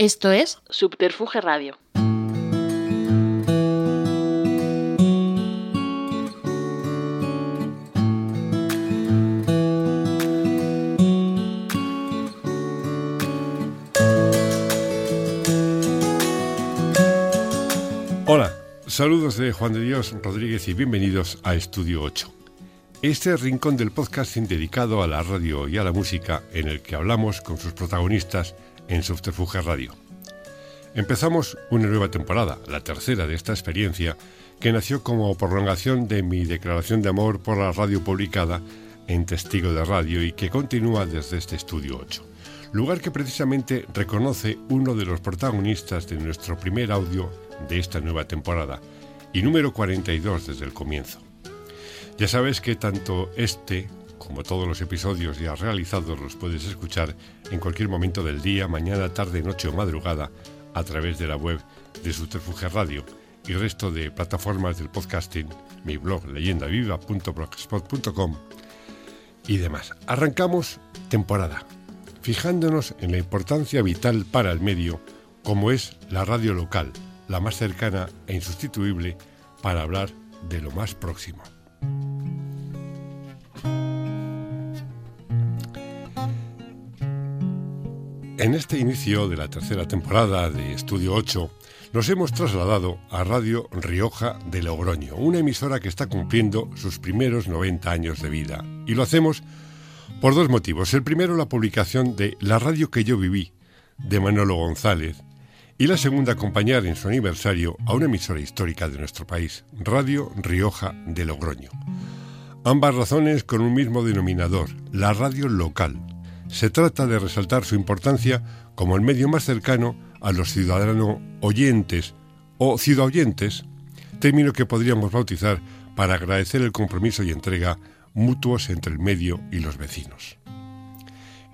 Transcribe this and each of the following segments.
Esto es Subterfuge Radio. Hola, saludos de Juan de Dios Rodríguez y bienvenidos a Estudio 8. Este rincón del podcasting dedicado a la radio y a la música en el que hablamos con sus protagonistas en Subterfuge Radio. Empezamos una nueva temporada, la tercera de esta experiencia, que nació como prolongación de mi declaración de amor por la radio publicada en Testigo de Radio y que continúa desde este estudio 8, lugar que precisamente reconoce uno de los protagonistas de nuestro primer audio de esta nueva temporada y número 42 desde el comienzo. Ya sabes que tanto este como todos los episodios ya realizados los puedes escuchar en cualquier momento del día, mañana, tarde, noche o madrugada a través de la web de Subterfuge Radio y resto de plataformas del podcasting, mi blog leyendaviva.blogspot.com y demás. Arrancamos temporada, fijándonos en la importancia vital para el medio como es la radio local, la más cercana e insustituible para hablar de lo más próximo. En este inicio de la tercera temporada de Estudio 8, nos hemos trasladado a Radio Rioja de Logroño, una emisora que está cumpliendo sus primeros 90 años de vida. Y lo hacemos por dos motivos. El primero, la publicación de La radio que yo viví, de Manolo González, y la segunda, acompañar en su aniversario a una emisora histórica de nuestro país, Radio Rioja de Logroño. Ambas razones con un mismo denominador, la radio local, se trata de resaltar su importancia como el medio más cercano a los ciudadanos oyentes o ciudadoyentes, término que podríamos bautizar para agradecer el compromiso y entrega mutuos entre el medio y los vecinos.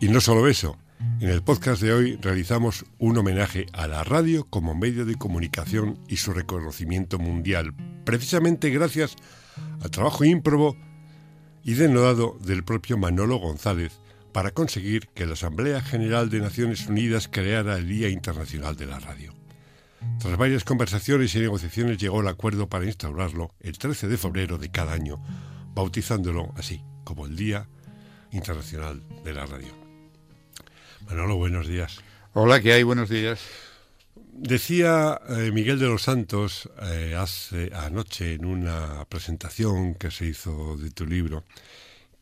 Y no solo eso, en el podcast de hoy realizamos un homenaje a la radio como medio de comunicación y su reconocimiento mundial, precisamente gracias al trabajo ímprobo y denodado del propio Manolo González, para conseguir que la Asamblea General de Naciones Unidas creara el Día Internacional de la Radio. Tras varias conversaciones y negociaciones llegó el acuerdo para instaurarlo el 13 de febrero de cada año, bautizándolo así, como el Día Internacional de la Radio. Manolo, buenos días. Hola, ¿qué hay? Buenos días. Decía eh, Miguel de los Santos eh, hace anoche en una presentación que se hizo de tu libro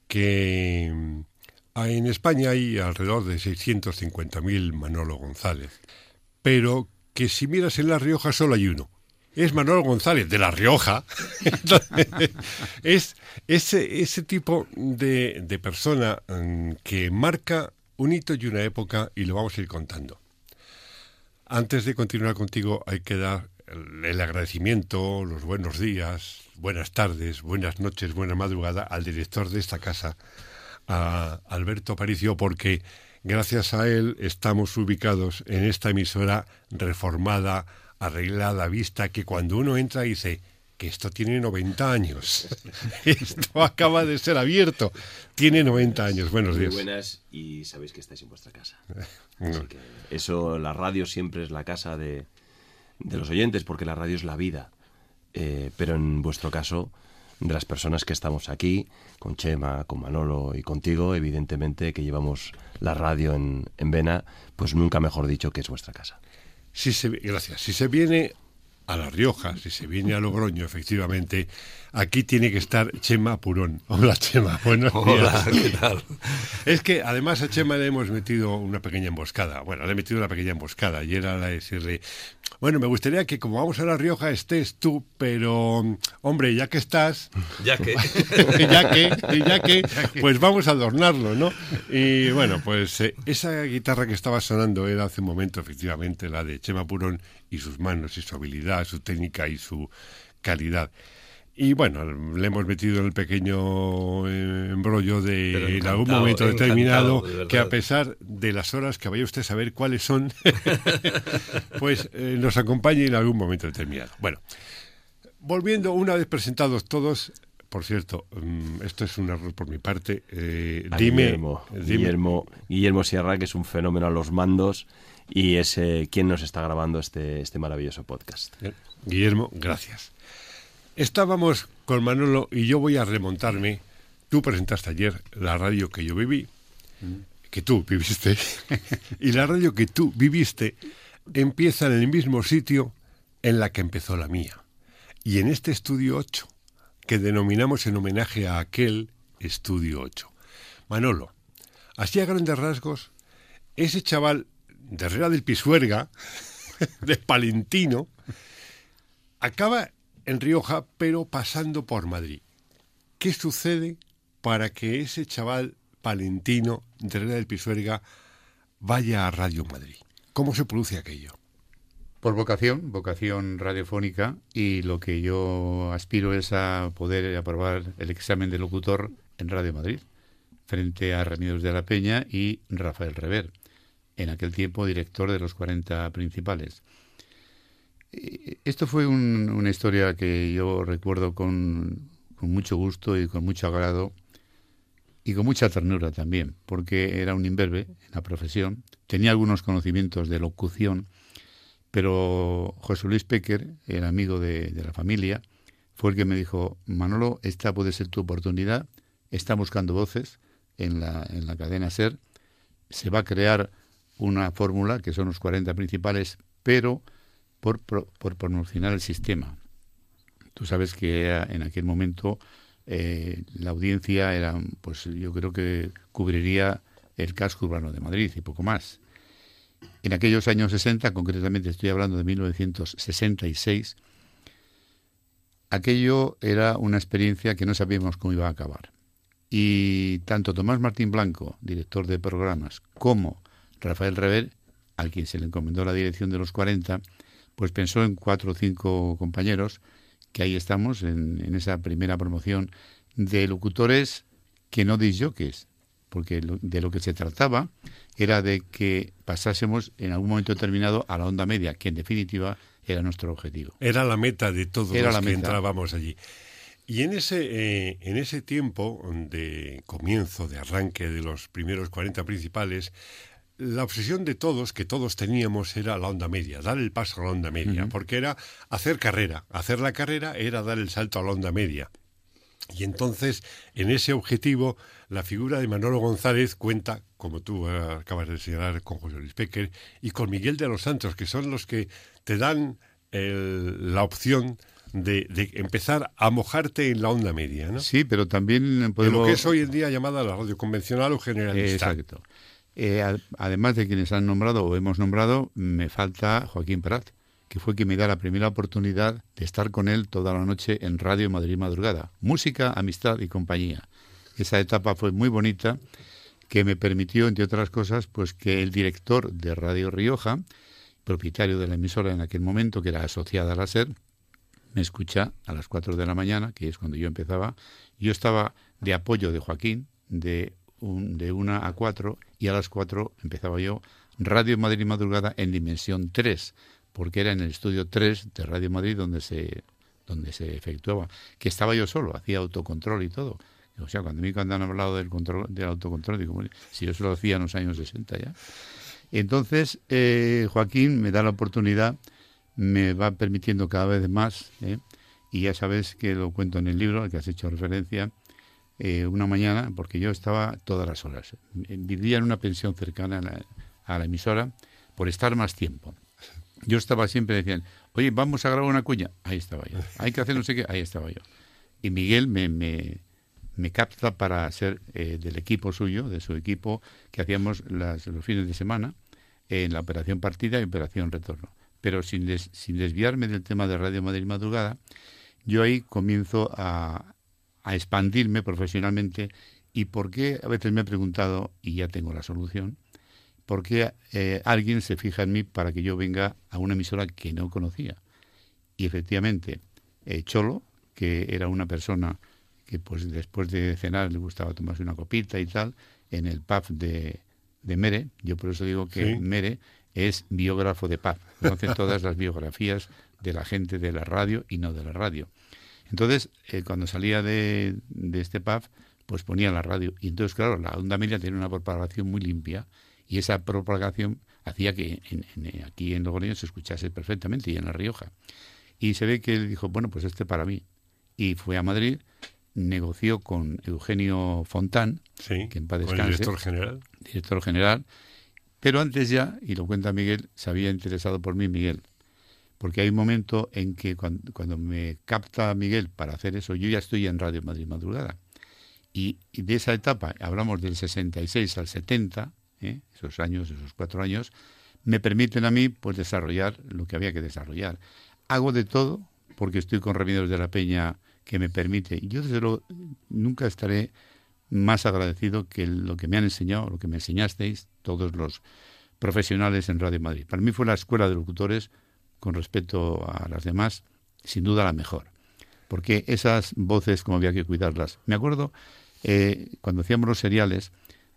que Ah, en España hay alrededor de 650.000 Manolo González, pero que si miras en La Rioja solo hay uno. Es Manolo González de La Rioja. es ese, ese tipo de, de persona mm, que marca un hito y una época y lo vamos a ir contando. Antes de continuar contigo hay que dar el agradecimiento, los buenos días, buenas tardes, buenas noches, buena madrugada al director de esta casa, a Alberto Aparicio porque gracias a él estamos ubicados en esta emisora reformada, arreglada, vista, que cuando uno entra dice que esto tiene 90 años. esto acaba de ser abierto. Tiene 90 años. Buenos días. Muy buenas y sabéis que estáis en vuestra casa. eso, la radio siempre es la casa de, de, los oyentes porque la radio es la vida. Eh, pero en vuestro caso de las personas que estamos aquí, con Chema, con Manolo y contigo, evidentemente que llevamos la radio en, en vena, pues nunca mejor dicho que es vuestra casa. Gracias. Si se viene a La Rioja, si se viene a Logroño, efectivamente, aquí tiene que estar Chema Purón. Hola, Chema. Buenos Hola, ¿qué tal? Es que además a Chema le hemos metido una pequeña emboscada. Bueno, le he metido una pequeña emboscada y era la de decirle, bueno, me gustaría que como vamos a La Rioja estés tú, pero, hombre, ya que estás... Ya que... ya que, ya que, pues vamos a adornarlo, ¿no? Y bueno, pues eh, esa guitarra que estaba sonando era hace un momento, efectivamente, la de Chema Purón y sus manos y su habilidad, su técnica y su calidad. Y bueno, le hemos metido en el pequeño eh, embrollo de en algún momento determinado que a pesar de las horas que vaya usted a saber cuáles son, pues eh, nos acompañe en algún momento determinado. Bueno, volviendo una vez presentados todos, por cierto, mm, esto es un error por mi parte. Eh, dime, Guillermo, Guillermo, Guillermo Sierra, que es un fenómeno a los mandos y es eh, quien nos está grabando este, este maravilloso podcast. Guillermo, gracias. Estábamos con Manolo y yo voy a remontarme. Tú presentaste ayer la radio que yo viví, que tú viviste, y la radio que tú viviste empieza en el mismo sitio en la que empezó la mía. Y en este estudio 8, que denominamos en homenaje a aquel estudio 8. Manolo, así a grandes rasgos, ese chaval de Herrera del Pisuerga, de Palentino, acaba en Rioja, pero pasando por Madrid. ¿Qué sucede para que ese chaval palentino de Herrera del Pisuerga vaya a Radio Madrid? ¿Cómo se produce aquello? Por vocación, vocación radiofónica, y lo que yo aspiro es a poder aprobar el examen de locutor en Radio Madrid, frente a Remedios de la Peña y Rafael Rever, en aquel tiempo director de los 40 principales. Esto fue una historia que yo recuerdo con, mucho gusto y con mucho agrado y con mucha ternura también, porque era un imberbe en la profesión, tenía algunos conocimientos de locución, pero José Luis Pecker, el amigo de, de la familia, fue el que me dijo, Manolo, esta puede ser tu oportunidad, está buscando voces en la, en la cadena SER, se va a crear una fórmula que son los 40 principales, pero por, por, promocionar el sistema. Tú sabes que en aquel momento eh, la audiencia era, pues yo creo que cubriría el casco urbano de Madrid y poco más. En aquellos años 60, concretamente estoy hablando de 1966, aquello era una experiencia que no sabíamos cómo iba a acabar. Y tanto Tomás Martín Blanco, director de programas, como Rafael Rever, al quien se le encomendó la dirección de los 40, pues pensó en cuatro o cinco compañeros, que ahí estamos, en, esa primera promoción de locutores que no disjockeys, porque de lo que se trataba era de que pasásemos en algún momento determinado a la onda media, que en definitiva era nuestro objetivo. Era la meta de todos los que entrábamos allí. Y en ese, eh, en ese tiempo de comienzo, de arranque de los primeros 40 principales, la obsesión de todos, que todos teníamos, era la onda media, dar el paso a la onda media, porque era hacer carrera. Hacer la carrera era dar el salto a la onda media. Y entonces, en ese objetivo, la figura de Manolo González cuenta, como tú acabas de señalar, con José Luis Pecker y con Miguel de los Santos, que son los que te dan la opción de, empezar a mojarte en la onda media, ¿no? Sí, pero también podemos... lo que es hoy en día llamada la radio convencional o generalista. Exacto. Eh, además de quienes han nombrado o hemos nombrado, me falta Joaquín Prat, que fue quien me da la primera oportunidad de estar con él toda la noche en Radio Madrid Madrugada. Música, amistad y compañía. Esa etapa fue muy bonita, que me permitió, entre otras cosas, pues que el director de Radio Rioja, propietario de la emisora en aquel momento, que era asociada a la SER, me escucha a las 4 de la mañana, que es cuando yo empezaba. Yo estaba de apoyo de Joaquín, de de una a cuatro y a las cuatro empezaba yo Radio Madrid Madrugada en dimensión 3, porque era en el estudio 3 de Radio Madrid donde se, donde se efectuaba, que estaba yo solo, hacía autocontrol y todo. O sea, cuando, cuando han hablado del, control, del autocontrol, digo, si yo se lo hacía en los años 60 ya. Entonces, eh, Joaquín me da la oportunidad, me va permitiendo cada vez más, ¿eh? y ya sabes que lo cuento en el libro al que has hecho referencia, eh, una mañana, porque yo estaba todas las horas. Vivía en una pensión cercana a la, emisora por estar más tiempo. Yo estaba siempre, decían, oye, vamos a grabar una cuña. Ahí estaba yo. Hay que hacer no sé qué. Ahí estaba yo. Y Miguel me, me, me capta para ser eh, del equipo suyo, de su equipo, que hacíamos los fines de semana en la operación partida y operación retorno. Pero sin, sin desviarme del tema de Radio Madrid Madrugada, yo ahí comienzo a, a expandirme profesionalmente y por qué, a veces me he preguntado, y ya tengo la solución, por qué eh, alguien se fija en mí para que yo venga a una emisora que no conocía. Y efectivamente, eh, Cholo, que era una persona que pues después de cenar le gustaba tomarse una copita y tal, en el pub de, de Mere, yo por eso digo que Mere es biógrafo de pub, conoce todas las biografías de la gente de la radio y no de la radio. Entonces, eh, cuando salía de, este pub, pues ponía la radio. Y entonces, claro, la onda media tiene una propagación muy limpia y esa propagación hacía que aquí en Logroño se escuchase perfectamente y en La Rioja. Y se ve que él dijo, bueno, pues este para mí. Y fue a Madrid, negoció con Eugenio Fontán, que en paz descanse, director general. Director general. Pero antes ya, y lo cuenta Miguel, se había interesado por mí Miguel. Porque hay un momento en que cuando, me capta Miguel para hacer eso, yo ya estoy en Radio Madrid Madrugada. Y, de esa etapa, hablamos del 66 al 70, ¿eh? esos años, esos cuatro años, me permiten a mí pues desarrollar lo que había que desarrollar. Hago de todo porque estoy con Remedios de la Peña que me permite. Yo desde luego nunca estaré más agradecido que lo que me han enseñado, lo que me enseñasteis todos los profesionales en Radio Madrid. Para mí fue la escuela de locutores, con respecto a las demás, sin duda la mejor. Porque esas voces, como había que cuidarlas. Me acuerdo, eh, cuando hacíamos los seriales,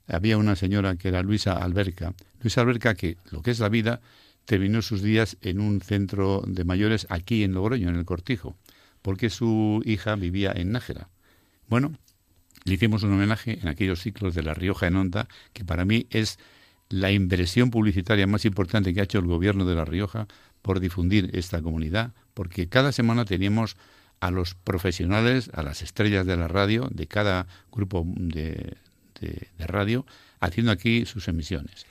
había una señora que era Luisa Alberca. Luisa Alberca, que lo que es la vida, terminó sus días en un centro de mayores aquí en Logroño, en el Cortijo, porque su hija vivía en Nájera. Bueno, le hicimos un homenaje en aquellos ciclos de La Rioja en Onda, que para mí es la inversión publicitaria más importante que ha hecho el gobierno de La Rioja por difundir esta comunidad, porque cada semana teníamos a los profesionales, a las estrellas de la radio, de cada grupo de, de, radio haciendo aquí sus emisiones.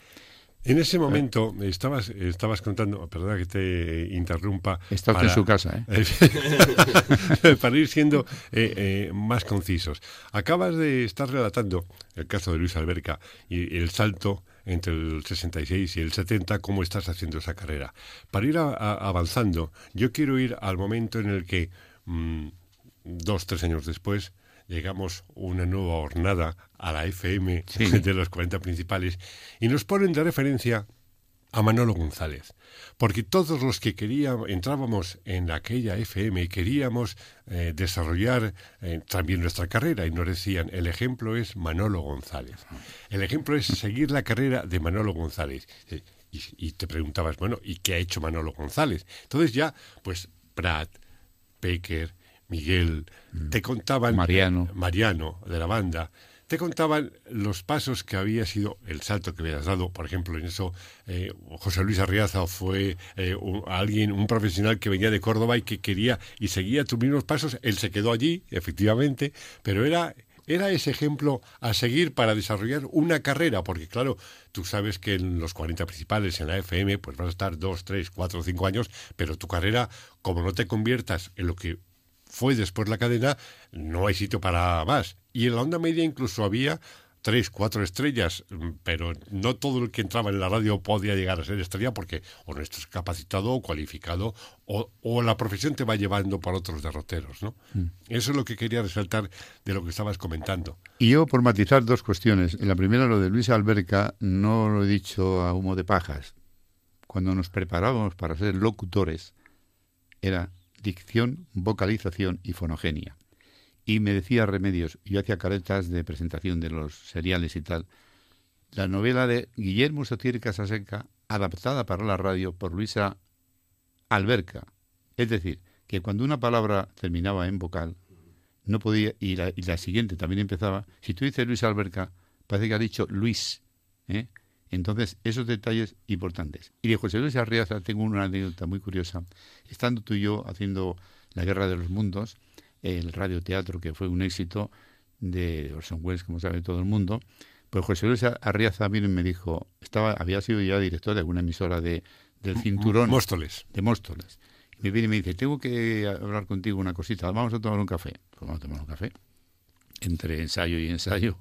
En ese momento estabas, estabas contando, perdona que te interrumpa. Está en su casa, ¿eh? para ir siendo eh, eh, más concisos. Acabas de estar relatando el caso de Luis Alberca y el salto entre el 66 y el 70, cómo estás haciendo esa carrera. Para ir avanzando, yo quiero ir al momento en el que, mm, dos, tres años después, llegamos una nueva jornada a la FM de los 40 principales y nos ponen de referencia a Manolo González, porque todos los que queríamos, entrábamos en aquella FM y queríamos eh, desarrollar eh, también nuestra carrera y nos decían, el ejemplo es Manolo González, el ejemplo es seguir la carrera de Manolo González. Y, y te preguntabas, bueno, ¿y qué ha hecho Manolo González? Entonces ya, pues Pratt, Pecker, Miguel, mm. te contaban... Mariano. Mariano, de la banda. Te contaban los pasos que había sido el salto que habías dado. Por ejemplo, en eso eh, José Luis Arriaza fue eh, un, alguien, un profesional que venía de Córdoba y que quería y seguía tus mismos pasos. Él se quedó allí, efectivamente, pero era era ese ejemplo a seguir para desarrollar una carrera, porque claro, tú sabes que en los 40 principales, en la FM, pues vas a estar dos, tres, cuatro, cinco años, pero tu carrera, como no te conviertas en lo que fue después la cadena, no hay sitio para más. Y en la onda media incluso había tres, cuatro estrellas, pero no todo el que entraba en la radio podía llegar a ser estrella porque o no estás capacitado o cualificado o, la profesión te va llevando por otros derroteros, ¿no? Mm. Eso es lo que quería resaltar de lo que estabas comentando. Y yo, por matizar dos cuestiones. En la primera, lo de Luis Alberca, no lo he dicho a humo de pajas. Cuando nos preparábamos para ser locutores, era dicción, vocalización y fonogenia. Y me decía Remedios, yo hacía caretas de presentación de los seriales y tal, la novela de Guillermo Sotier Casaseca, adaptada para la radio por Luisa Alberca. Es decir, que cuando una palabra terminaba en vocal, no podía, y la, y la siguiente también empezaba, si tú dices Luisa Alberca, parece que ha dicho Luis, ¿eh? Entonces, esos detalles importantes. Y de José Luis Arriaza tengo una anécdota muy curiosa. Estando tú y yo haciendo La Guerra de los Mundos, el radioteatro que fue un éxito de Orson Welles, como sabe todo el mundo, pues José Luis Arriaza vino y me dijo, estaba, había sido ya director de alguna emisora de, del cinturón. Móstoles. De Móstoles. Y me viene y me dice, tengo que hablar contigo una cosita, vamos a tomar un café. Pues vamos a tomar un café. Entre ensayo y ensayo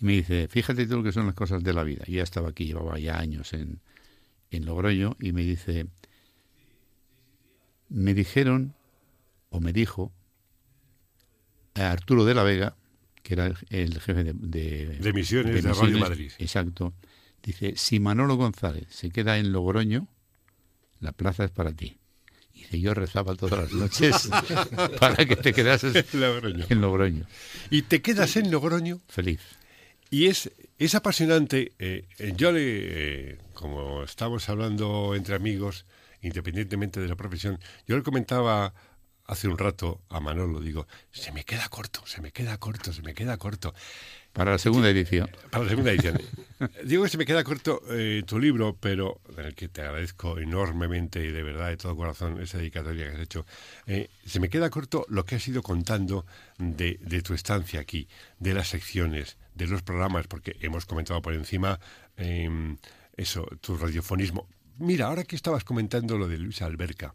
y me dice, fíjate tú lo que son las cosas de la vida. Y ya estaba aquí, llevaba ya años en, en Logroño, y me dice, me dijeron, o me dijo, a Arturo de la Vega, que era el, jefe de, de, misiones de, Radio Madrid. Exacto. Dice, si Manolo González se queda en Logroño, la plaza es para ti. Y dice, yo rezaba todas las noches para que te quedases en Logroño. ¿Y te quedas en Logroño? Feliz. Y es, es apasionante. Eh, yo le, eh, como estamos hablando entre amigos, independientemente de la profesión, yo le comentaba hace un rato a Manolo, digo, se me queda corto, se me queda corto, se me queda corto. Para la segunda edición. Para la segunda edición. Digo que se me queda corto eh, tu libro, pero en el que te agradezco enormemente y de verdad, de todo corazón, esa dedicatoria que has hecho. Eh, se me queda corto lo que has ido contando de, de, tu estancia aquí, de las secciones, de los programas, porque hemos comentado por encima eh, eso, tu radiofonismo. Mira, ahora que estabas comentando lo de Luis Alberca,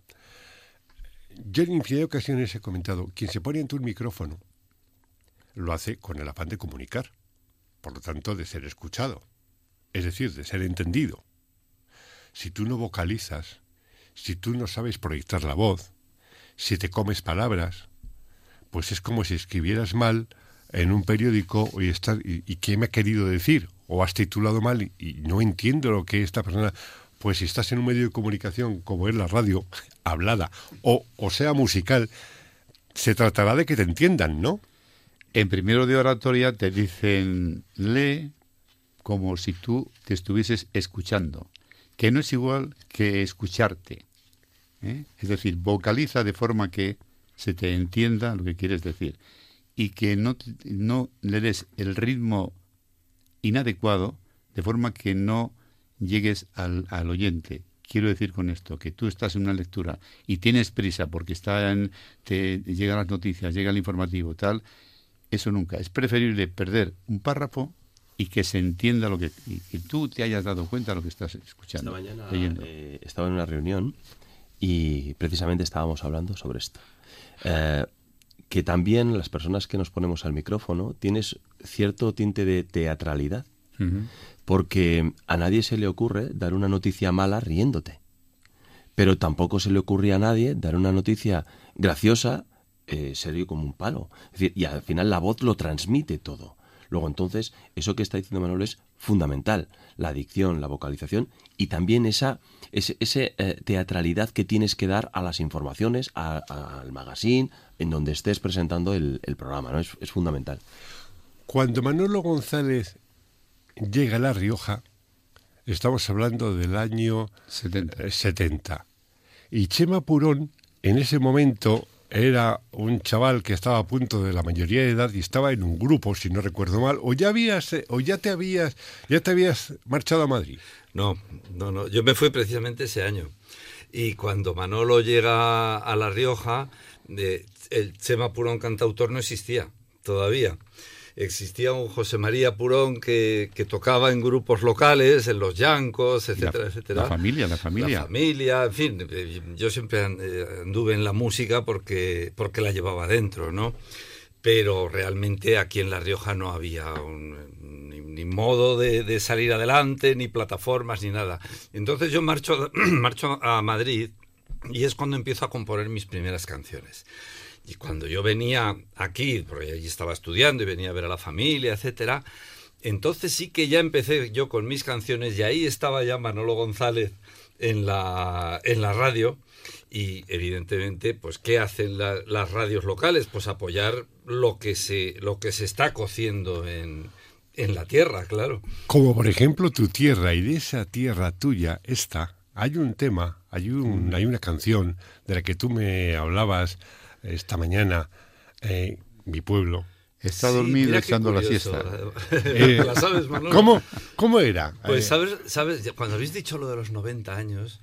yo en infinidad de ocasiones he comentado, quien se pone ante un micrófono lo hace con el afán de comunicar, por lo tanto de ser escuchado, es decir, de ser entendido. Si tú no vocalizas, si tú no sabes proyectar la voz, si te comes palabras, pues es como si escribieras mal en un periódico y, y, qué me ha querido decir, o has titulado mal y, y no entiendo lo que esta persona pues si estás en un medio de comunicación como es la radio, hablada, o, o sea musical, se tratará de que te entiendan, ¿no? En primero de oratoria te dicen, lee como si tú te estuvieses escuchando, que no es igual que escucharte. ¿eh? Es decir, vocaliza de forma que se te entienda lo que quieres decir y que no, no le des el ritmo inadecuado de forma que no llegues al, al, oyente. Quiero decir con esto que tú estás en una lectura y tienes prisa porque están, te llegan las noticias, llega el informativo, tal. Eso nunca. Es preferible perder un párrafo y que se entienda lo que y que tú te hayas dado cuenta de lo que estás escuchando. Esta mañana leyendo. Eh, estaba en una reunión y precisamente estábamos hablando sobre esto. Eh, que también las personas que nos ponemos al micrófono tienes cierto tinte de teatralidad. Uh -huh porque a nadie se le ocurre dar una noticia mala riéndote. Pero tampoco se le ocurre a nadie dar una noticia graciosa eh, serio como un palo. Es decir, y al final la voz lo transmite todo. Luego entonces, eso que está diciendo Manuel es fundamental, la dicción, la vocalización y también esa ese, ese eh, teatralidad que tienes que dar a las informaciones, a, a, al magazine, en donde estés presentando el, el programa, ¿no? Es, es fundamental. Cuando Manolo González llega a La Rioja, estamos hablando del año 70. 70. Y Chema Purón, en ese momento, era un chaval que estaba a punto de la mayoría de edad y estaba en un grupo, si no recuerdo mal, o ya habías, o ya te habías, ya te habías marchado a Madrid. No, no, no. Yo me fui precisamente ese año. Y cuando Manolo llega a La Rioja, eh, el Chema Purón cantautor no existía todavía existía un José María Purón que, que, tocaba en grupos locales, en los Yancos, etcétera, la, etcétera. La familia, la familia. La familia, en fin, yo siempre anduve en la música porque, porque la llevaba dentro, ¿no? Pero realmente aquí en La Rioja no había un, ni, ni, modo de, de, salir adelante, ni plataformas, ni nada. Entonces yo marcho, marcho a Madrid y es cuando empiezo a componer mis primeras canciones. Y cuando yo venía aquí, porque allí estaba estudiando y venía a ver a la familia, etcétera, entonces sí que ya empecé yo con mis canciones y ahí estaba ya Manolo González en la, en la radio. Y evidentemente, pues, ¿qué hacen la, las radios locales? Pues apoyar lo que se, lo que se está cociendo en, en la tierra, claro. Como por ejemplo tu tierra, y de esa tierra tuya, esta, hay un tema, hay, un, hay una canción de la que tú me hablabas esta mañana, eh, mi pueblo. Está sí, dormido echando la siesta. Eh, ¿La sabes, Manolo? ¿Cómo, ¿Cómo era? Pues sabes, sabes, cuando habéis dicho lo de los 90 años,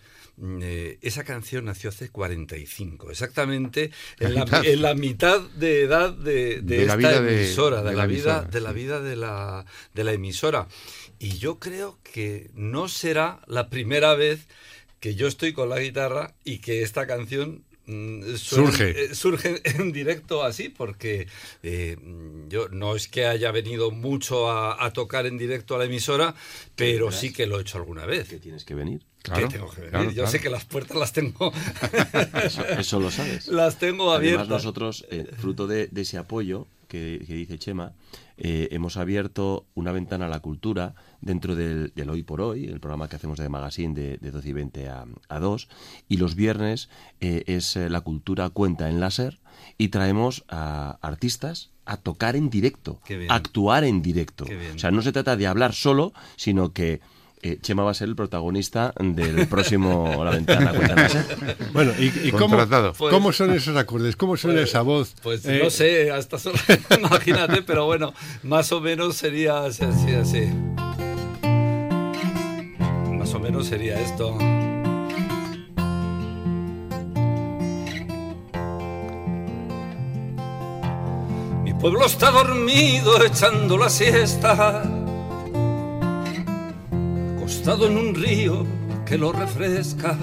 eh, esa canción nació hace 45, exactamente en la, en la mitad de edad de, de, de esta la vida emisora, de, de, de la, la vida, emisora, de la sí. vida de la, de la emisora. Y yo creo que no será la primera vez que yo estoy con la guitarra y que esta canción mm, surge. Eh, surge en directo así, porque eh, yo no es que haya venido mucho a, a, tocar en directo a la emisora, pero sí que lo he hecho alguna vez. Que tienes que venir. Claro, que tengo que venir. Claro, yo claro. sé que las puertas las tengo. eso, eso, lo sabes. Las tengo abiertas. Además, nosotros, eh, fruto de, de, ese apoyo que, que dice Chema, eh, hemos abierto una ventana a la cultura dentro del, del, Hoy por Hoy, el programa que hacemos de Magazine de, de 12 y 20 a, a 2. Y los viernes eh, es la cultura cuenta en láser y traemos a artistas a tocar en directo, a actuar en directo. O sea, no se trata de hablar solo, sino que eh, Chema va a ser el protagonista del próximo La Ventana. Bueno, ¿y, cómo, pues- cómo, son esos acordes? ¿Cómo suena pues, esa voz? Pues no sé, hasta solo imagínate, pero bueno, más o menos sería así, así. O menos sería esto. Mi pueblo está dormido echando la siesta en un río que lo refresca.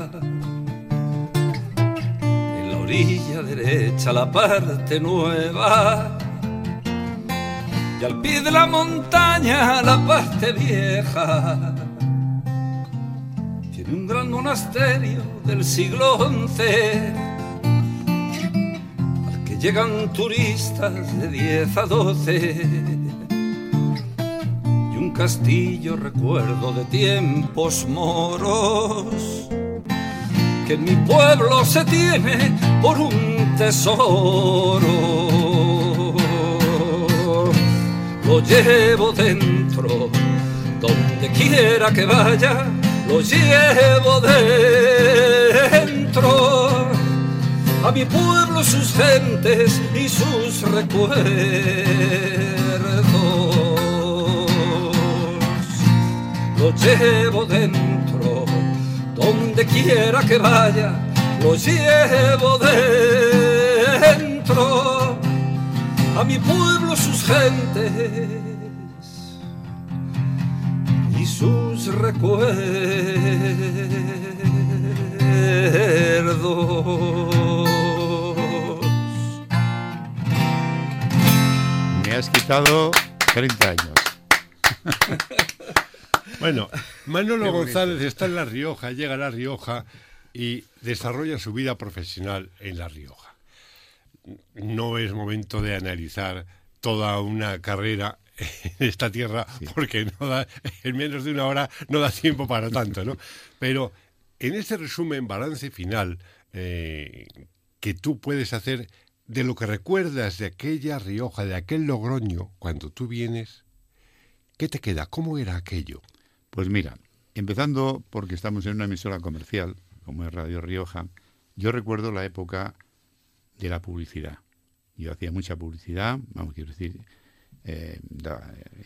En la orilla derecha la parte nueva. Y al pie de la montaña la parte vieja. Un gran monasterio del siglo XI. Al que llegan turistas de 10 a 12 castillo recuerdo de tiempos moros que en mi pueblo se tiene por un tesoro. Lo llevo dentro, donde quiera que vaya, lo llevo dentro. A mi pueblo, sus gentes y sus recuerdos lo llevo dentro, donde quiera que vaya, lo llevo dentro, a mi pueblo, sus gentes sus recuerdos. Me has quitado 30 años. Bueno, Manolo González está en La Rioja, llega a La Rioja y desarrolla su vida profesional en La Rioja. No es momento de analizar toda una carrera en esta tierra porque no da, en menos de una hora no da tiempo para tanto, ¿no? Pero en este resumen, balance final eh, que tú puedes hacer de lo que recuerdas de aquella Rioja, de aquel Logroño, cuando tú vienes, ¿qué te queda? ¿Cómo era aquello? Pues mira, empezando porque estamos en una emisora comercial, como es Radio Rioja, yo recuerdo la época de la publicidad. Yo hacía mucha publicidad, vamos, quiero decir, eh,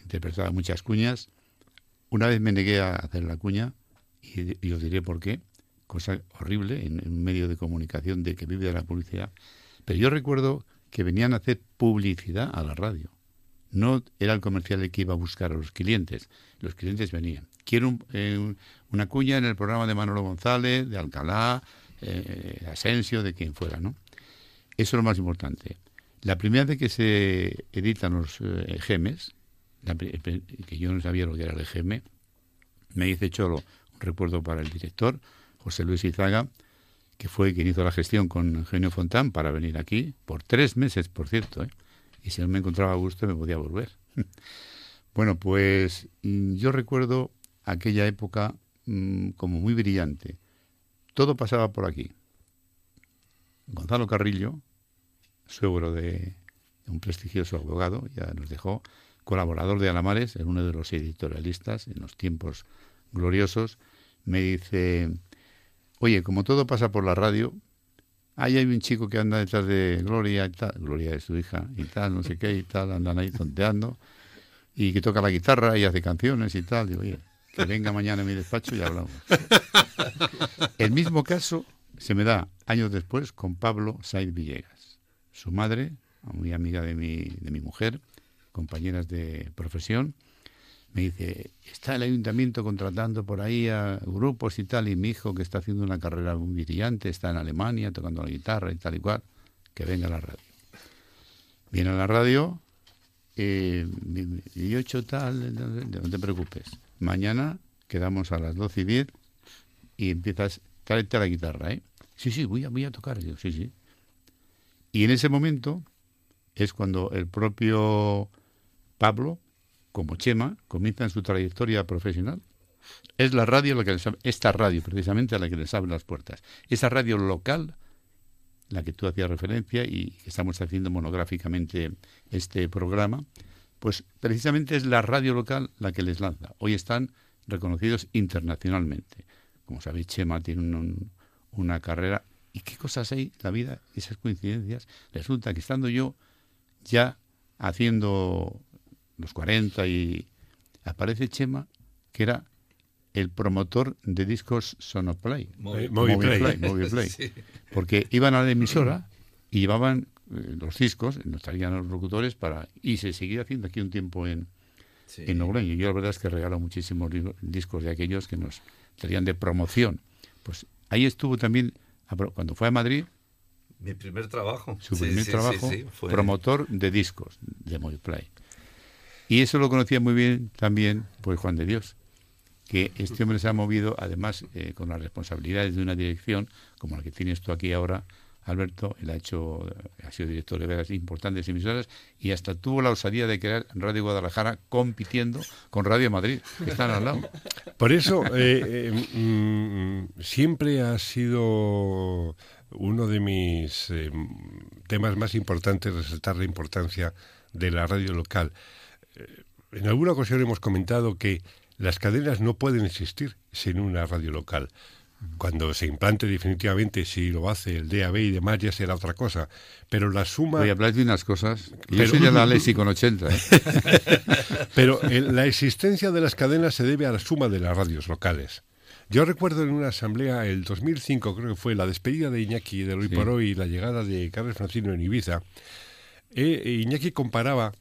interpretaba muchas cuñas. Una vez me negué a hacer la cuña, y, os diré por qué, cosa horrible en, un medio de comunicación de que vive de la publicidad. Pero yo recuerdo que venían a hacer publicidad a la radio. No era el comercial el que iba a buscar a los clientes, los clientes venían quiero eh, una cuña en el programa de Manolo González, de Alcalá, eh, Asensio, de quien fuera, ¿no? Eso es lo más importante. La primera vez que se editan los eh, gemes, que yo no sabía lo que era el geme, me dice Cholo, un recuerdo para el director, José Luis Izaga, que fue quien hizo la gestión con Eugenio Fontán para venir aquí, por tres meses, por cierto, y si no me encontraba a gusto me podía volver. bueno, pues mm, yo recuerdo aquella época mm, como muy brillante. Todo pasaba por aquí. Gonzalo Carrillo, suegro de, un prestigioso abogado, ya nos dejó, colaborador de Alamares, en uno de los editorialistas en los tiempos gloriosos, me dice, oye, como todo pasa por la radio, ahí hay un chico que anda detrás de Gloria y tal, Gloria de su hija y tal, no sé qué y tal, andan ahí tonteando, y que toca la guitarra y hace canciones y tal, y oye, que venga mañana a mi despacho y hablamos. El mismo caso se me da años después con Pablo Said Villegas. Su madre, muy amiga de mi, de mi mujer, compañeras de profesión, me dice, está el ayuntamiento contratando por ahí a grupos y tal, y mi hijo que está haciendo una carrera muy brillante, está en Alemania tocando la guitarra y tal y cual, que venga a la radio. Viene a la radio, eh, y yo he hecho tal, no te preocupes. Mañana quedamos a las 12 y 10 y empiezas, tráete la guitarra, ¿eh? Sí, sí, voy a, voy a tocar. Yo, sí, sí. Y en ese momento es cuando el propio Pablo, como Chema, comienza en su trayectoria profesional. Es la radio la que les esta radio precisamente a la que les abre las puertas. Esa radio local, la que tú hacías referencia y que estamos haciendo monográficamente este programa, pues precisamente es la radio local la que les lanza. Hoy están reconocidos internacionalmente. Como sabéis, Chema tiene una carrera. ¿Y qué cosas hay la vida? Esas coincidencias. Resulta que estando yo ya haciendo los 40 y aparece Chema, que era el promotor de discos Sonoplay. Movie, Porque iban a la emisora y llevaban eh, los discos, nos traían los locutores para... Y se seguía haciendo aquí un tiempo en, en Logroño. Yo la verdad es que regalo muchísimos discos de aquellos que nos traían de promoción. Pues ahí estuvo también, cuando fue a Madrid... Mi primer trabajo. Su primer trabajo, promotor de discos de Movieplay. Y eso lo conocía muy bien también pues Juan de Dios, que este hombre se ha movido, además, eh, con las responsabilidades de una dirección, como la que tienes tú aquí ahora, Alberto, él ha hecho, ha sido director de varias importantes emisoras y hasta tuvo la osadía de crear Radio Guadalajara compitiendo con Radio Madrid, que están al lado. Por eso eh, eh, mm, siempre ha sido uno de mis temas más importantes resaltar la importancia de la radio local. Eh, en alguna ocasión hemos comentado que las cadenas no pueden existir sin una radio local. Cuando se implante definitivamente, si lo hace el DAB y demás, ya será otra cosa. Pero la suma... Voy a hablar de unas cosas. Yo soy de la Lexi con 80. ¿eh? Pero la existencia de las cadenas se debe a la suma de las radios locales. Yo recuerdo en una asamblea, el 2005 creo que fue, la despedida de Iñaki de hoy por hoy y la llegada de Carlos Francino en Ibiza. Eh, Iñaki comparaba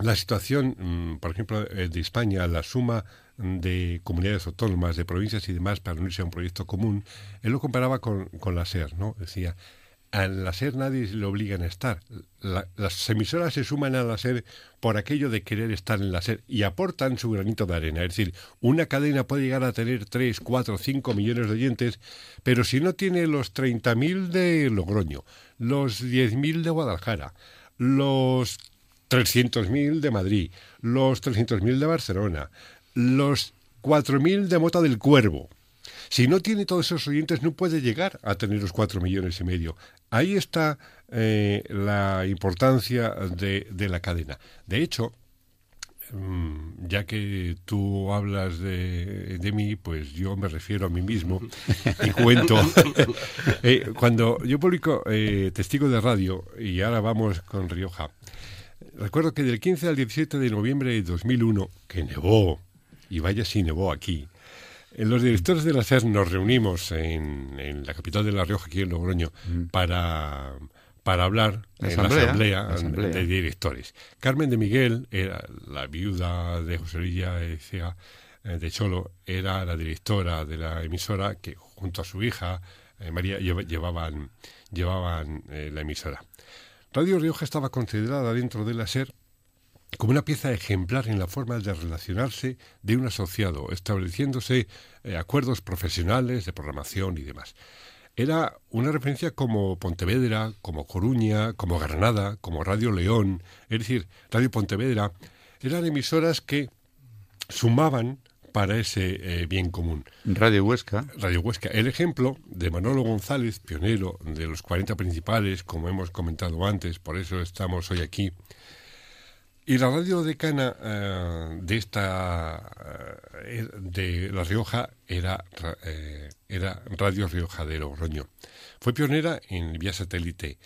la situación, mm, por ejemplo, eh, de España, la suma de comunidades autónomas, de provincias y demás para unirse a un proyecto común, él lo comparaba con, la SER, ¿no? Decía, a la SER nadie le obliga a estar. las emisoras se suman a la SER por aquello de querer estar en la SER y aportan su granito de arena. Es decir, una cadena puede llegar a tener 3, 4, 5 millones de oyentes, pero si no tiene los 30.000 de Logroño, los 10.000 de Guadalajara, los 300.000 de Madrid, los 300.000 de Barcelona, los 4.000 de Mota del Cuervo. Si no tiene todos esos oyentes, no puede llegar a tener los 4 millones y medio. Ahí está eh, la importancia de, de, la cadena. De hecho, mm, ya que tú hablas de, de, mí, pues yo me refiero a mí mismo y cuento. Eh, cuando yo publico eh, Testigo de Radio, y ahora vamos con Rioja, Recuerdo que del 15 al 17 de noviembre de 2001, que nevó, y vaya si nevó aquí, los directores de la SER nos reunimos en, la capital de La Rioja, aquí en Logroño, mm. para, para hablar en la asamblea, de directores. Carmen de Miguel era la viuda de José Villa eh, de Cholo, era la directora de la emisora que junto a su hija eh, María llevaban, llevaban eh, la emisora. Radio Rioja estaba considerada dentro de la SER como una pieza ejemplar en la forma de relacionarse de un asociado, estableciéndose eh, acuerdos profesionales de programación y demás. Era una referencia como Pontevedra, como Coruña, como Granada, como Radio León, es decir, Radio Pontevedra, eran emisoras que sumaban para ese eh, bien común. Radio Huesca. Radio Huesca. El ejemplo de Manolo González, pionero de los 40 principales, como hemos comentado antes, por eso estamos hoy aquí. Y la radio decana eh, de esta eh, de La Rioja era, era Radio Rioja de Logroño. Fue pionera en vía satélite,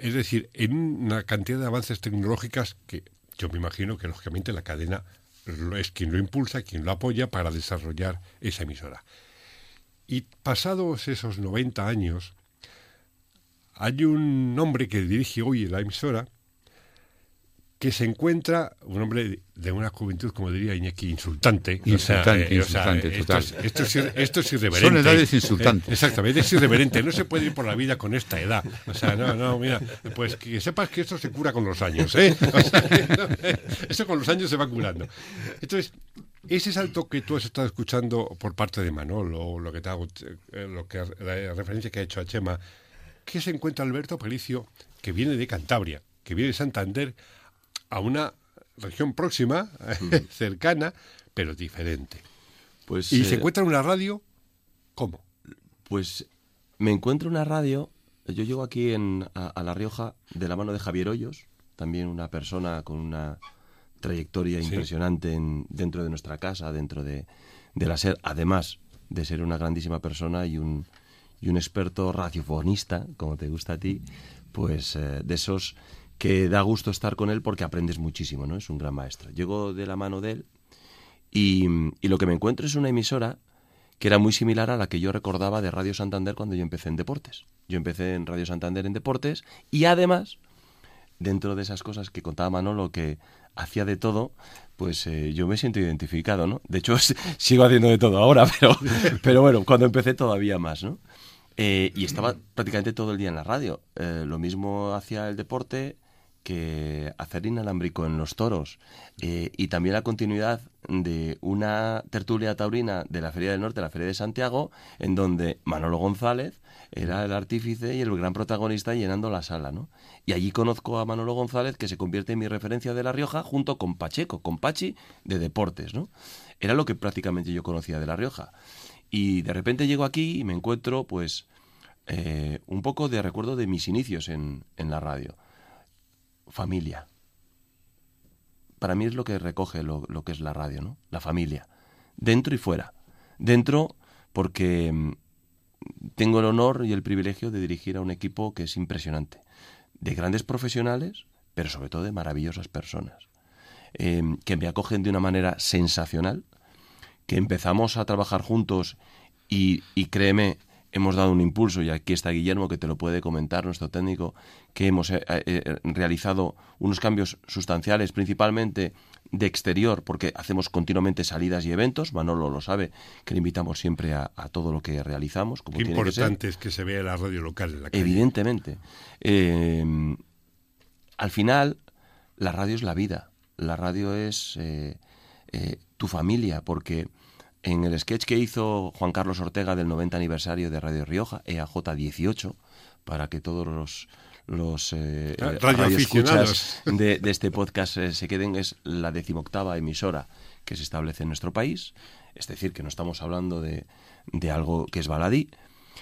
es decir, en una cantidad de avances tecnológicas que yo me imagino que lógicamente la cadena es quien lo impulsa, quien lo apoya para desarrollar esa emisora. Y pasados esos 90 años, hay un hombre que dirige hoy la emisora que se encuentra un hombre de una juventud, como diría Iñaki, insultante. Insultante, insultante, total. Esto es, esto, es, irreverente. Son edades insultantes. Eh, exactamente, es irreverente. No se puede ir por la vida con esta edad. O sea, no, no, mira, pues que sepas que esto se cura con los años, ¿eh? eso con los años se va curando. Entonces, ese salto que tú has estado escuchando por parte de Manolo, lo que te hago, eh, lo que la referencia que ha hecho a Chema, que se encuentra Alberto Pelicio, que viene de Cantabria, que viene de Santander, a una región próxima, cercana, pero diferente. Pues, y se eh, encuentra una radio, ¿cómo? Pues me encuentro una radio, yo llego aquí en, a, La Rioja de la mano de Javier Hoyos, también una persona con una trayectoria impresionante en, dentro de nuestra casa, dentro de, de la SER, además de ser una grandísima persona y un, y un experto radiofonista, como te gusta a ti, pues eh, de esos que da gusto estar con él porque aprendes muchísimo, ¿no? Es un gran maestro. Llego de la mano de él y, lo que me encuentro es una emisora que era muy similar a la que yo recordaba de Radio Santander cuando yo empecé en deportes. Yo empecé en Radio Santander en deportes y además, dentro de esas cosas que contaba Manolo, que hacía de todo, pues eh, yo me siento identificado, ¿no? De hecho, sigo haciendo de todo ahora, pero, pero bueno, cuando empecé todavía más, ¿no? Eh, y estaba prácticamente todo el día en la radio. Eh, lo mismo hacía el deporte que hacer inalámbrico en los toros. y también la continuidad de una tertulia taurina de la Feria del Norte, la Feria de Santiago, en donde Manolo González era el artífice y el gran protagonista llenando la sala, ¿no? Y allí conozco a Manolo González, que se convierte en mi referencia de La Rioja, junto con Pacheco, con Pachi, de deportes, ¿no? Era lo que prácticamente yo conocía de La Rioja. Y de repente llego aquí y me encuentro, pues, eh, un poco de recuerdo de mis inicios en, en la radio. Familia. Para mí es lo que recoge lo, que es la radio, ¿no? La familia. Dentro y fuera. Dentro porque mm, tengo el honor y el privilegio de dirigir a un equipo que es impresionante, de grandes profesionales, pero sobre todo de maravillosas personas, eh, que me acogen de una manera sensacional, que empezamos a trabajar juntos y créeme, hemos dado un impulso, y aquí está Guillermo que te lo puede comentar, nuestro técnico, que hemos eh, eh, realizado unos cambios sustanciales, principalmente de exterior, porque hacemos continuamente salidas y eventos, Manolo lo sabe, que le invitamos siempre a, todo lo que realizamos. Como Qué importante es que se vea la radio local en la calle. Evidentemente. Eh, al final, la radio es la vida, la radio es tu familia, porque en el sketch que hizo Juan Carlos Ortega del 90 aniversario de Radio Rioja, EAJ 18, para que todos los, los eh, radioescuchas de, de, este podcast eh, se queden, es la decimoctava emisora que se establece en nuestro país, es decir, que no estamos hablando de, de algo que es baladí,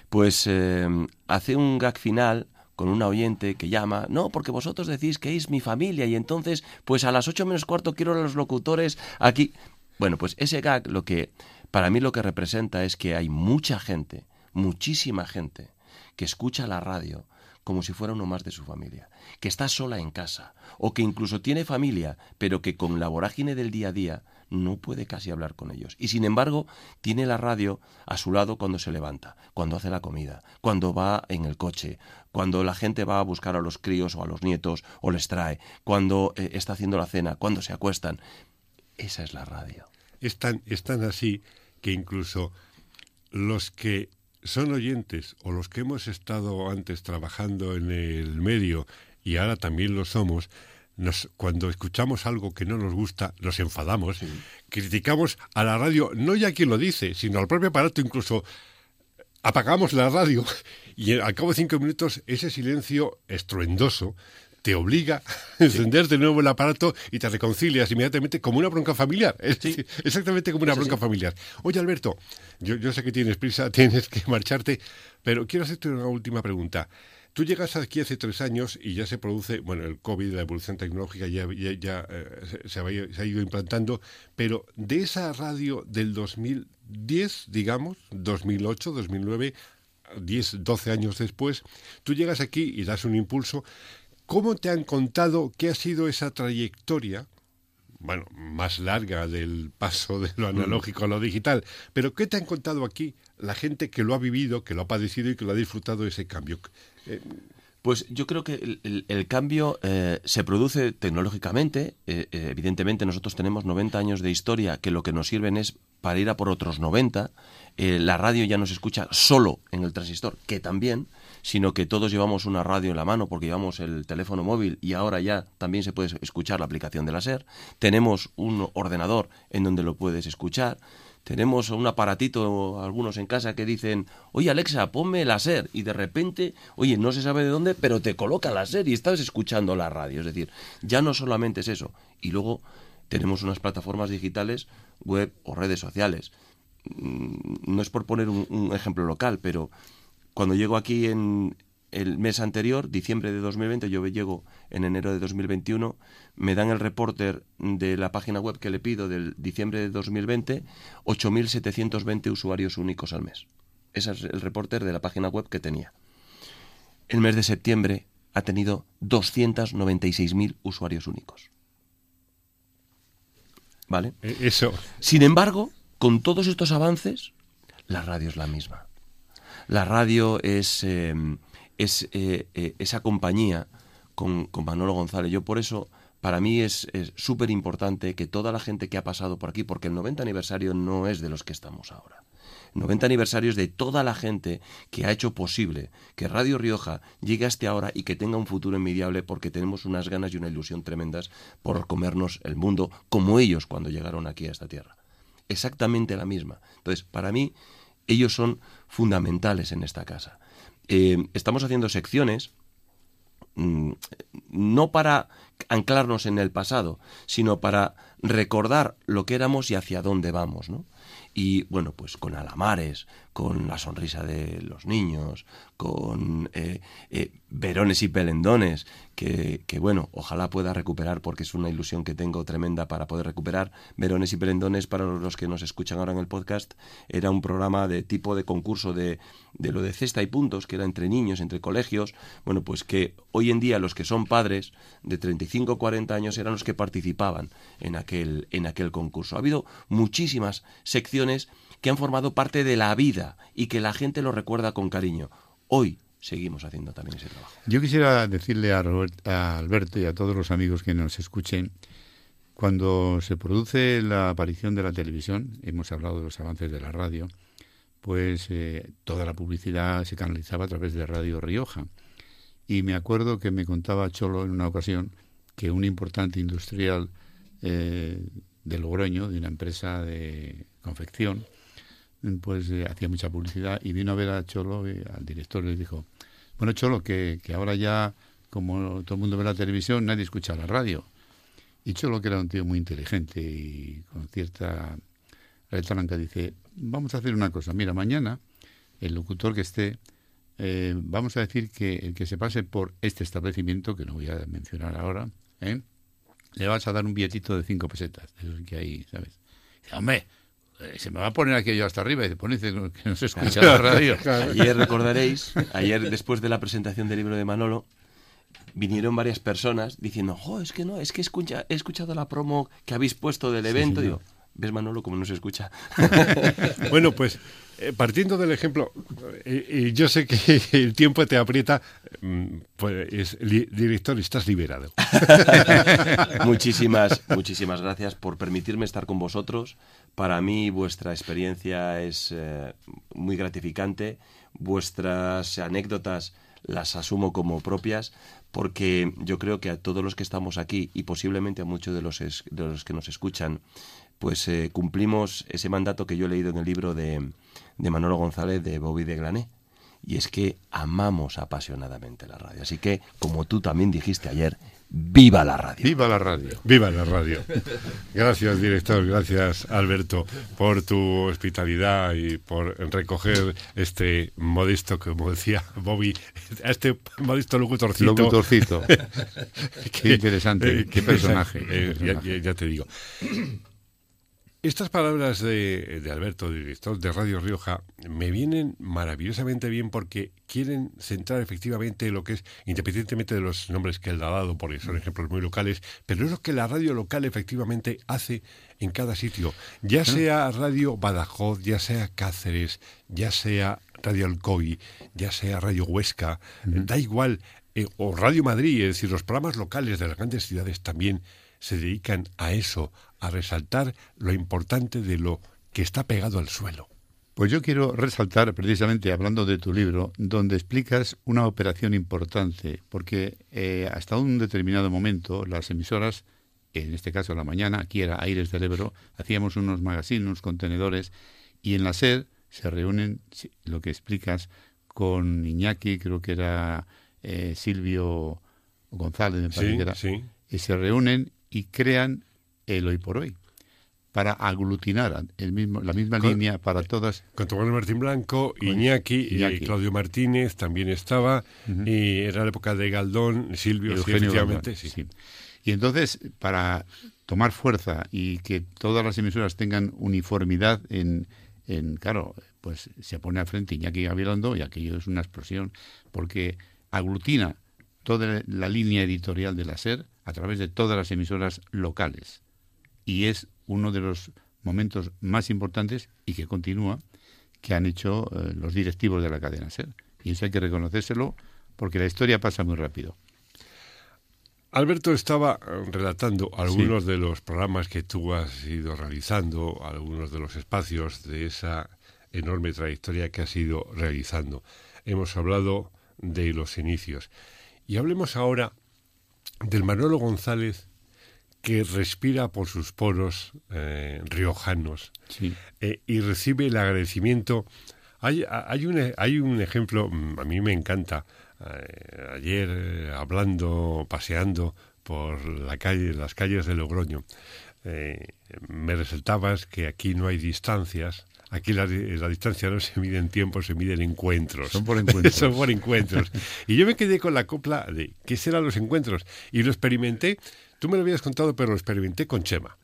pues eh, hace un gag final con una oyente que llama, no, porque vosotros decís que es mi familia y entonces, pues a las ocho menos cuarto quiero a los locutores aquí. Bueno, pues ese gag lo que para mí lo que representa es que hay mucha gente, muchísima gente que escucha la radio como si fuera uno más de su familia, que está sola en casa o que incluso tiene familia, pero que con la vorágine del día a día no puede casi hablar con ellos. Y sin embargo, tiene la radio a su lado cuando se levanta, cuando hace la comida, cuando va en el coche, cuando la gente va a buscar a los críos o a los nietos o les trae, cuando eh, está haciendo la cena, cuando se acuestan. Esa es la radio. Es tan, así que incluso los que son oyentes o los que hemos estado antes trabajando en el medio y ahora también lo somos, nos, cuando escuchamos algo que no nos gusta, nos enfadamos, criticamos a la radio, no ya quien lo dice, sino al propio aparato, incluso apagamos la radio y al cabo de cinco minutos ese silencio estruendoso te obliga a encender de nuevo el aparato y te reconcilias inmediatamente como una bronca familiar. Exactamente como una bronca familiar. Oye, Alberto, yo, yo sé que tienes prisa, tienes que marcharte, pero quiero hacerte una última pregunta. Tú llegas aquí hace tres años y ya se produce, bueno, el COVID, la evolución tecnológica ya, ya, eh, se, ha, ido implantando, pero de esa radio del 2010, digamos, 2008, 2009, 10, 12 años después, tú llegas aquí y das un impulso ¿Cómo te han contado qué ha sido esa trayectoria? Bueno, más larga del paso de lo analógico a lo digital, pero ¿qué te han contado aquí la gente que lo ha vivido, que lo ha padecido y que lo ha disfrutado ese cambio? Eh, pues yo creo que el, cambio eh, se produce tecnológicamente. Eh, evidentemente nosotros tenemos 90 años de historia que lo que nos sirven es para ir a por otros 90. la radio ya no se escucha solo en el transistor, que también, sino que todos llevamos una radio en la mano porque llevamos el teléfono móvil y ahora ya también se puede escuchar la aplicación de la SER. Tenemos un ordenador en donde lo puedes escuchar. Tenemos un aparatito, algunos en casa, que dicen, oye Alexa, ponme la SER. Y de repente, oye, no se sabe de dónde, pero te coloca la SER y estás escuchando la radio. Es decir, ya no solamente es eso. Y luego tenemos unas plataformas digitales, web o redes sociales. Mm, no es por poner un ejemplo local, pero cuando llego aquí en, el mes anterior, diciembre de 2020, yo llego en enero de 2021, me dan el reporter de la página web que le pido del diciembre de 2020, 8.720 usuarios únicos al mes. Ese es el reporter de la página web que tenía. El mes de septiembre ha tenido 296.000 usuarios únicos. ¿Vale? Eh, eso. Sin embargo, con todos estos avances, la radio es la misma. La radio es, es eh, eh, esa compañía con, Manolo González. Yo por eso, para mí es súper importante que toda la gente que ha pasado por aquí, porque el 90 aniversario no es de los que estamos ahora. 90 aniversarios de toda la gente que ha hecho posible que Radio Rioja llegue hasta ahora y que tenga un futuro envidiable porque tenemos unas ganas y una ilusión tremendas por comernos el mundo como ellos cuando llegaron aquí a esta tierra. Exactamente la misma. Entonces, para mí, ellos son fundamentales en esta casa. Eh, estamos haciendo secciones mm, no para anclarnos en el pasado, sino para recordar lo que éramos y hacia dónde vamos, ¿no? y bueno, pues con alamares, con la sonrisa de los niños, con eh, eh, verones y pelendones, que, que, bueno, ojalá pueda recuperar, porque es una ilusión que tengo tremenda para poder recuperar. Verones y pelendones, para los que nos escuchan ahora en el podcast, era un programa de tipo de concurso de, de lo de cesta y puntos, que era entre niños, entre colegios, bueno, pues que hoy en día los que son padres de 35 o 40 años eran los que participaban en aquel, en aquel concurso. Ha habido muchísimas secciones que han formado parte de la vida y que la gente lo recuerda con cariño. Hoy seguimos haciendo también ese trabajo. Yo quisiera decirle a, a Alberto y a todos los amigos que nos escuchen, cuando se produce la aparición de la televisión, hemos hablado de los avances de la radio, pues eh, toda la publicidad se canalizaba a través de Radio Rioja. Y me acuerdo que me contaba Cholo en una ocasión que un importante industrial eh, de Logroño, de una empresa de confección, pues eh, hacía mucha publicidad y vino a ver a Cholo, y al director, le dijo, bueno Cholo, que, ahora ya, como todo el mundo ve la televisión, nadie escucha la radio. Y Cholo, que era un tío muy inteligente y con cierta retranca, dice, vamos a hacer una cosa, mira, mañana el locutor que esté, eh, vamos a decir que el que se pase por este establecimiento, que no voy a mencionar ahora, ¿eh? le vas a dar un billetito de cinco pesetas, de que hay, ¿sabes? Dice, hombre, eh, se me va a poner aquello hasta arriba y se pone que no se escucha la radio. Ayer recordaréis, ayer después de la presentación del libro de Manolo, vinieron varias personas diciendo, oh, es que no, es que escucha, he escuchado la promo que habéis puesto del evento. Sí, Digo, ¿ves Manolo cómo no se escucha? bueno, pues eh, partiendo del ejemplo, eh, yo sé que el tiempo te aprieta, mm, pues director, estás liberado. muchísimas, muchísimas gracias por permitirme estar con vosotros. Para mí vuestra experiencia es eh, muy gratificante, vuestras anécdotas las asumo como propias porque yo creo que a todos los que estamos aquí y posiblemente a muchos de los, de los que nos escuchan, pues cumplimos ese mandato que yo he leído en el libro de de Manolo González de Bobby de Glané. Y es que amamos apasionadamente la radio. Así que, como tú también dijiste ayer, ¡viva la radio! ¡Viva la radio! ¡Viva la radio! Gracias, director. Gracias, Alberto, por tu hospitalidad y por recoger este modesto, como decía Bobby, este modesto locutorcito. Locutorcito. qué interesante, qué personaje. Eh, ya te digo. Estas palabras de, Alberto, director de Radio Rioja, me vienen maravillosamente bien porque quieren centrar efectivamente lo que es, independientemente de los nombres que él ha dado, porque son ejemplos muy locales, pero es lo que la radio local efectivamente hace en cada sitio, ya sea Radio Badajoz, ya sea Cáceres, ya sea Radio Alcoy, ya sea Radio Huesca, da igual, eh, o Radio Madrid, es decir, los programas locales de las grandes ciudades también se dedican a eso, a resaltar lo importante de lo que está pegado al suelo. Pues yo quiero resaltar, precisamente hablando de tu libro, donde explicas una operación importante, porque eh, hasta un determinado momento las emisoras, en este caso la mañana, aquí era Aires del Ebro, hacíamos unos magazines, unos contenedores, y en la SER se reúnen, lo que explicas, con Iñaki, creo que era eh, Silvio González, me parece sí, sí. y se reúnen y crean el hoy por hoy. para aglutinar el mismo, la misma línea para todas. Con Tomás Martín Blanco, Iñaki, y Claudio Martínez también estaba, y era la época de Galdón, Silvio, efectivamente. sí. Y entonces, para tomar fuerza y que todas las emisoras tengan uniformidad en, en claro, pues se pone al frente Iñaki Gabilondo y aquello es una explosión, porque aglutina toda la línea editorial de la SER a través de todas las emisoras locales. Y es uno de los momentos más importantes y que continúa que han hecho eh, los directivos de la cadena SER. Y eso hay que reconocérselo porque la historia pasa muy rápido. Alberto estaba eh, relatando algunos de los programas que tú has ido realizando, algunos de los espacios de esa enorme trayectoria que has ido realizando. Hemos hablado de los inicios. Y hablemos ahora del Manolo González que respira por sus poros eh, riojanos eh, y recibe el agradecimiento. Hay, hay, un, hay un ejemplo, mm, a mí me encanta. Eh, ayer, hablando, paseando por la calle, las calles de Logroño, me resaltabas que aquí no hay distancias, Aquí la, la, distancia no se mide en tiempo, se mide en encuentros. Son por encuentros. Son por encuentros. Y yo me quedé con la copla de qué serán los encuentros. Y lo experimenté, tú me lo habías contado, pero lo experimenté con Chema.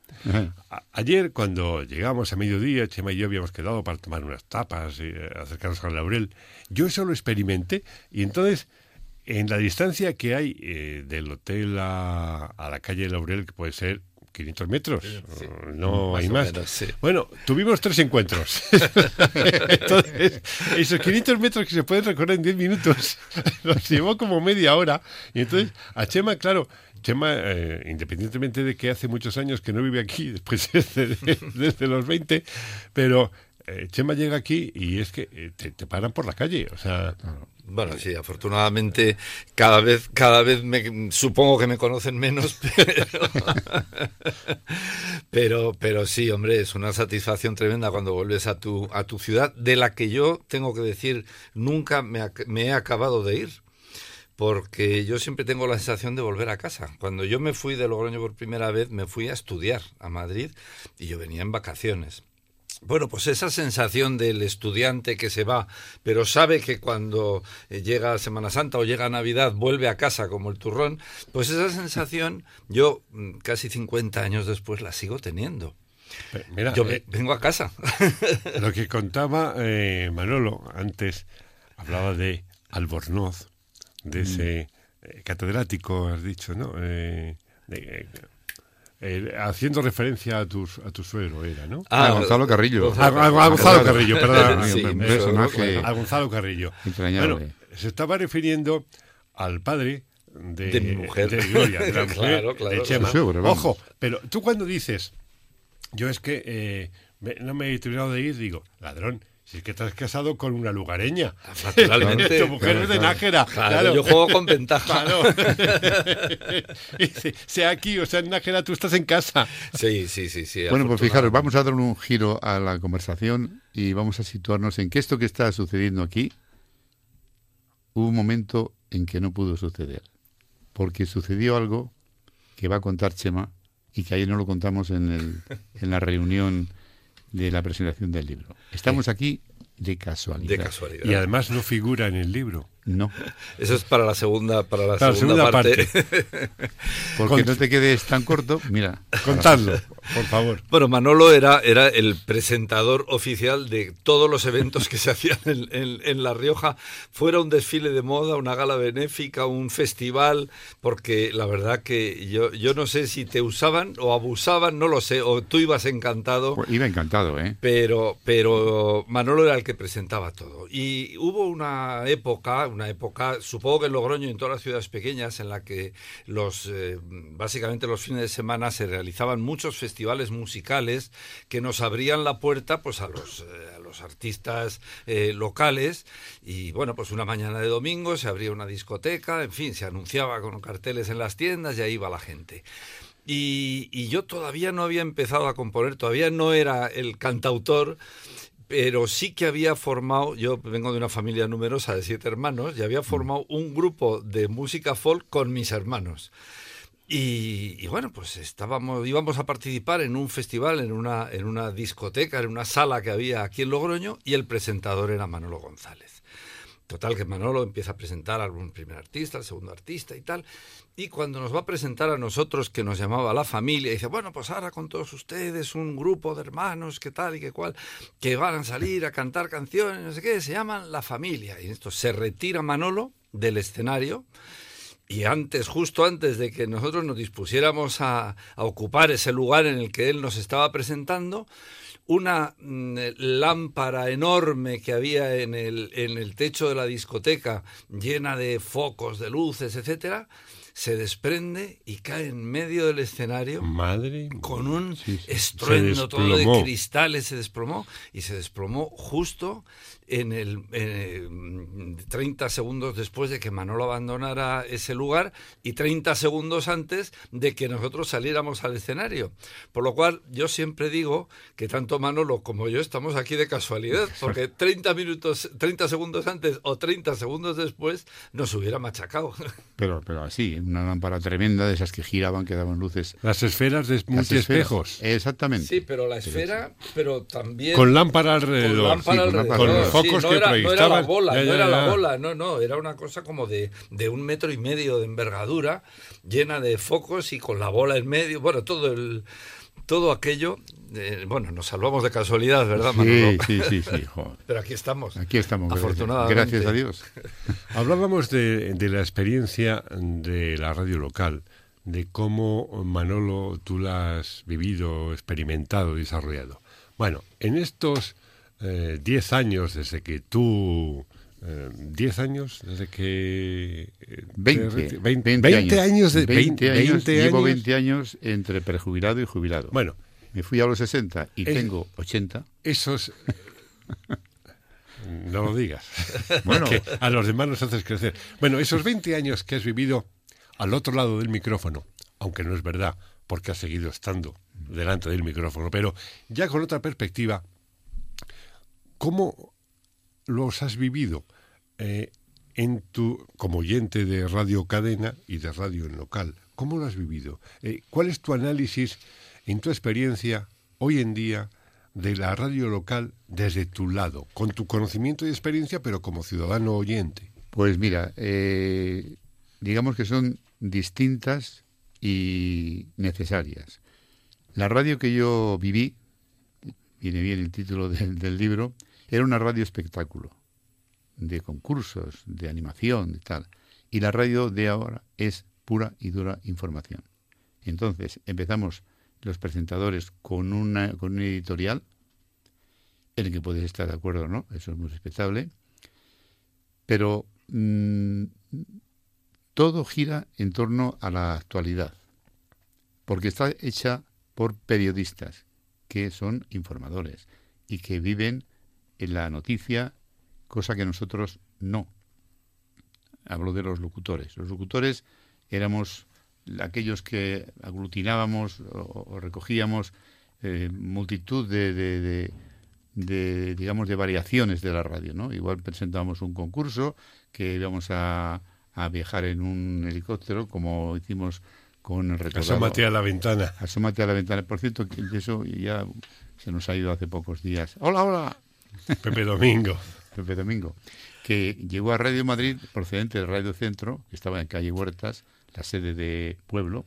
ayer, cuando llegamos a mediodía, Chema y yo habíamos quedado para tomar unas tapas y eh, acercarnos al Laurel. Yo eso lo experimenté y entonces, en la distancia que hay eh, del hotel a, a la calle Laurel, que puede ser 500 metros, no hay más. Bueno, tuvimos tres encuentros. Entonces, esos 500 metros que se pueden recorrer en 10 minutos, nos llevó como media hora. Y entonces, a Chema, claro, Chema, eh, independientemente de que hace muchos años que no vive aquí, después desde, los 20, pero eh, Chema llega aquí y es que eh, te, paran por la calle, o sea... Bueno, sí, afortunadamente cada vez, cada vez me, supongo que me conocen menos, pero, pero, sí, hombre, es una satisfacción tremenda cuando vuelves a tu, a tu ciudad, de la que yo tengo que decir, nunca me, me he acabado de ir porque yo siempre tengo la sensación de volver a casa. Cuando yo me fui de Logroño por primera vez, me fui a estudiar a Madrid y yo venía en vacaciones. Bueno, pues esa sensación del estudiante que se va, pero sabe que cuando eh, llega Semana Santa o llega Navidad vuelve a casa como el turrón, pues esa sensación yo mm, casi 50 años después la sigo teniendo. yo eh, vengo a casa. Lo que contaba eh, Manolo antes, hablaba de Albornoz, de mm. ese catedrático, has dicho, ¿no? Eh, haciendo referencia a tu, a tu suegro era, ¿no? Ah, Gonzalo Carrillo. A, Gonzalo Carrillo, perdón. personaje a Gonzalo Carrillo. Bueno, se estaba refiriendo al padre de, mi mujer. de Gloria, de la mujer claro, claro, de Chema. Ojo, pero tú cuando dices, yo es que eh, no me he terminado de ir, digo, ladrón, si es que estás casado con una lugareña. Naturalmente. tu mujer es de Nájera. Claro, Yo juego con ventaja. sea aquí o sea en Nájera, tú estás en casa. Sí, sí, sí. sí bueno, pues fijaros, vamos a dar un giro a la conversación y vamos a situarnos en que esto que está sucediendo aquí, hubo un momento en que no pudo suceder. Porque sucedió algo que va a contar Chema y que ayer no lo contamos en, el, en la reunión de la presentación del libro. Estamos aquí de casualidad. De casualidad. Y además no figura en el libro. No. Eso es para la segunda, para la, segunda, parte. Porque no te quedes tan corto, mira. Contadlo, por favor. Bueno, Manolo era, era el presentador oficial de todos los eventos que se hacían en, La Rioja. Fuera un desfile de moda, una gala benéfica, un festival, porque la verdad que yo, yo no sé si te usaban o abusaban, no lo sé, o tú ibas encantado. Pues iba encantado, ¿eh? Pero, pero Manolo era el que presentaba todo. Y hubo una época, una época, supongo que en Logroño y en todas las ciudades pequeñas, en la que los eh, básicamente los fines de semana se realizaban muchos festivales musicales que nos abrían la puerta pues a los, eh, a los artistas eh, locales y bueno, pues una mañana de domingo se abría una discoteca, en fin, se anunciaba con carteles en las tiendas y ahí iba la gente. Y, y, yo todavía no había empezado a componer, todavía no era el cantautor, pero sí que había formado, yo vengo de una familia numerosa de siete hermanos, y había formado un grupo de música folk con mis hermanos. Y, bueno, pues estábamos, íbamos a participar en un festival, en una, en una discoteca, en una sala que había aquí en Logroño, y el presentador era Manolo González. Total, que Manolo empieza a presentar a algún primer artista, al segundo artista y tal. Y cuando nos va a presentar a nosotros, que nos llamaba la familia, dice, bueno, pues ahora con todos ustedes, un grupo de hermanos, que tal y que cual, que van a salir a cantar canciones, no sé qué, se llaman La Familia. Y esto se retira Manolo del escenario y antes, justo antes de que nosotros nos dispusiéramos a, ocupar ese lugar en el que él nos estaba presentando, una mm, lámpara enorme que había en el, en el techo de la discoteca, llena de focos, de luces, etcétera, se desprende y cae en medio del escenario. Madre. Con un estruendo todo de cristales, se desplomó y se desplomó justo en el 30 segundos después de que Manolo abandonara ese lugar y 30 segundos antes de que nosotros saliéramos al escenario. Por lo cual yo siempre digo que tanto Manolo como yo estamos aquí de casualidad, porque 30 minutos, 30 segundos antes o 30 segundos después nos hubiera machacado. Pero, pero así, una lámpara tremenda de esas que giraban, que daban luces. Las esferas de multiespejos. Exactamente. Sí, pero la esfera, pero también... Con lámpara alrededor. Con alrededor no era, la bola, no era la bola, no, no, era una cosa como de, de, un metro y medio de envergadura, llena de focos y con la bola en medio, bueno, todo el todo aquello, eh, bueno, nos salvamos de casualidad, ¿verdad, Manolo? Sí, sí, sí, Pero aquí estamos. Aquí estamos, afortunadamente. Gracias a Dios. Hablábamos de, de la experiencia de la radio local, de cómo, Manolo, tú la has vivido, experimentado, desarrollado. Bueno, en estos 10 eh, años desde que tú... 10 eh, años desde que... 20, 20, años. de, 20, años, Llevo 20 años entre prejubilado y jubilado. Bueno. Me fui a los 60 y tengo 80. Esos... no lo digas. Bueno. Que a los demás nos haces crecer. Bueno, esos 20 años que has vivido al otro lado del micrófono, aunque no es verdad, porque has seguido estando delante del micrófono, pero ya con otra perspectiva, ¿Cómo los has vivido eh, en tu, como oyente de Radio Cadena y de radio en local? ¿Cómo lo has vivido? Eh, ¿Cuál es tu análisis en tu experiencia hoy en día de la radio local desde tu lado, con tu conocimiento y experiencia, pero como ciudadano oyente? Pues mira, eh, digamos que son distintas y necesarias. La radio que yo viví, viene bien el título del libro, era una radio espectáculo, de concursos, de animación, de tal. Y la radio de ahora es pura y dura información. Entonces, empezamos los presentadores con, una, con un editorial, en el que puedes estar de acuerdo no, eso es muy respetable, pero mm, todo gira en torno a la actualidad, porque está hecha por periodistas que son informadores y que viven en la noticia, cosa que nosotros no. Hablo de los locutores. Los locutores éramos aquellos que aglutinábamos o, recogíamos eh, multitud de, de, digamos, de variaciones de la radio, ¿no? Igual presentábamos un concurso que íbamos a, a viajar en un helicóptero, como hicimos con el retorno. Asómate a la ventana. Asómate a la ventana. Por cierto, eso ya se nos ha ido hace pocos días. Hola, hola. Pepe Domingo. Pepe Domingo, que llegó a Radio Madrid procedente del Radio Centro, que estaba en calle Huertas, la sede de Pueblo.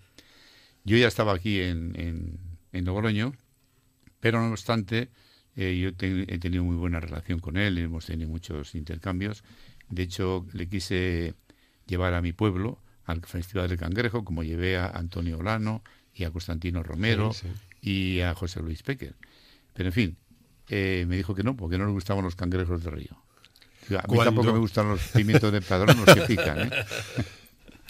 Yo ya estaba aquí en, en, Logroño, pero no obstante, eh, yo he tenido muy buena relación con él, hemos tenido muchos intercambios. De hecho, le quise llevar a mi pueblo al Festival del Cangrejo, como llevé a Antonio Olano y a Constantino Romero y a José Luis Pecker. Pero en fin, eh, me dijo que no, porque no le gustaban los cangrejos de río. A mí tampoco me gustan los pimientos de padrón, los que pican. ¿eh?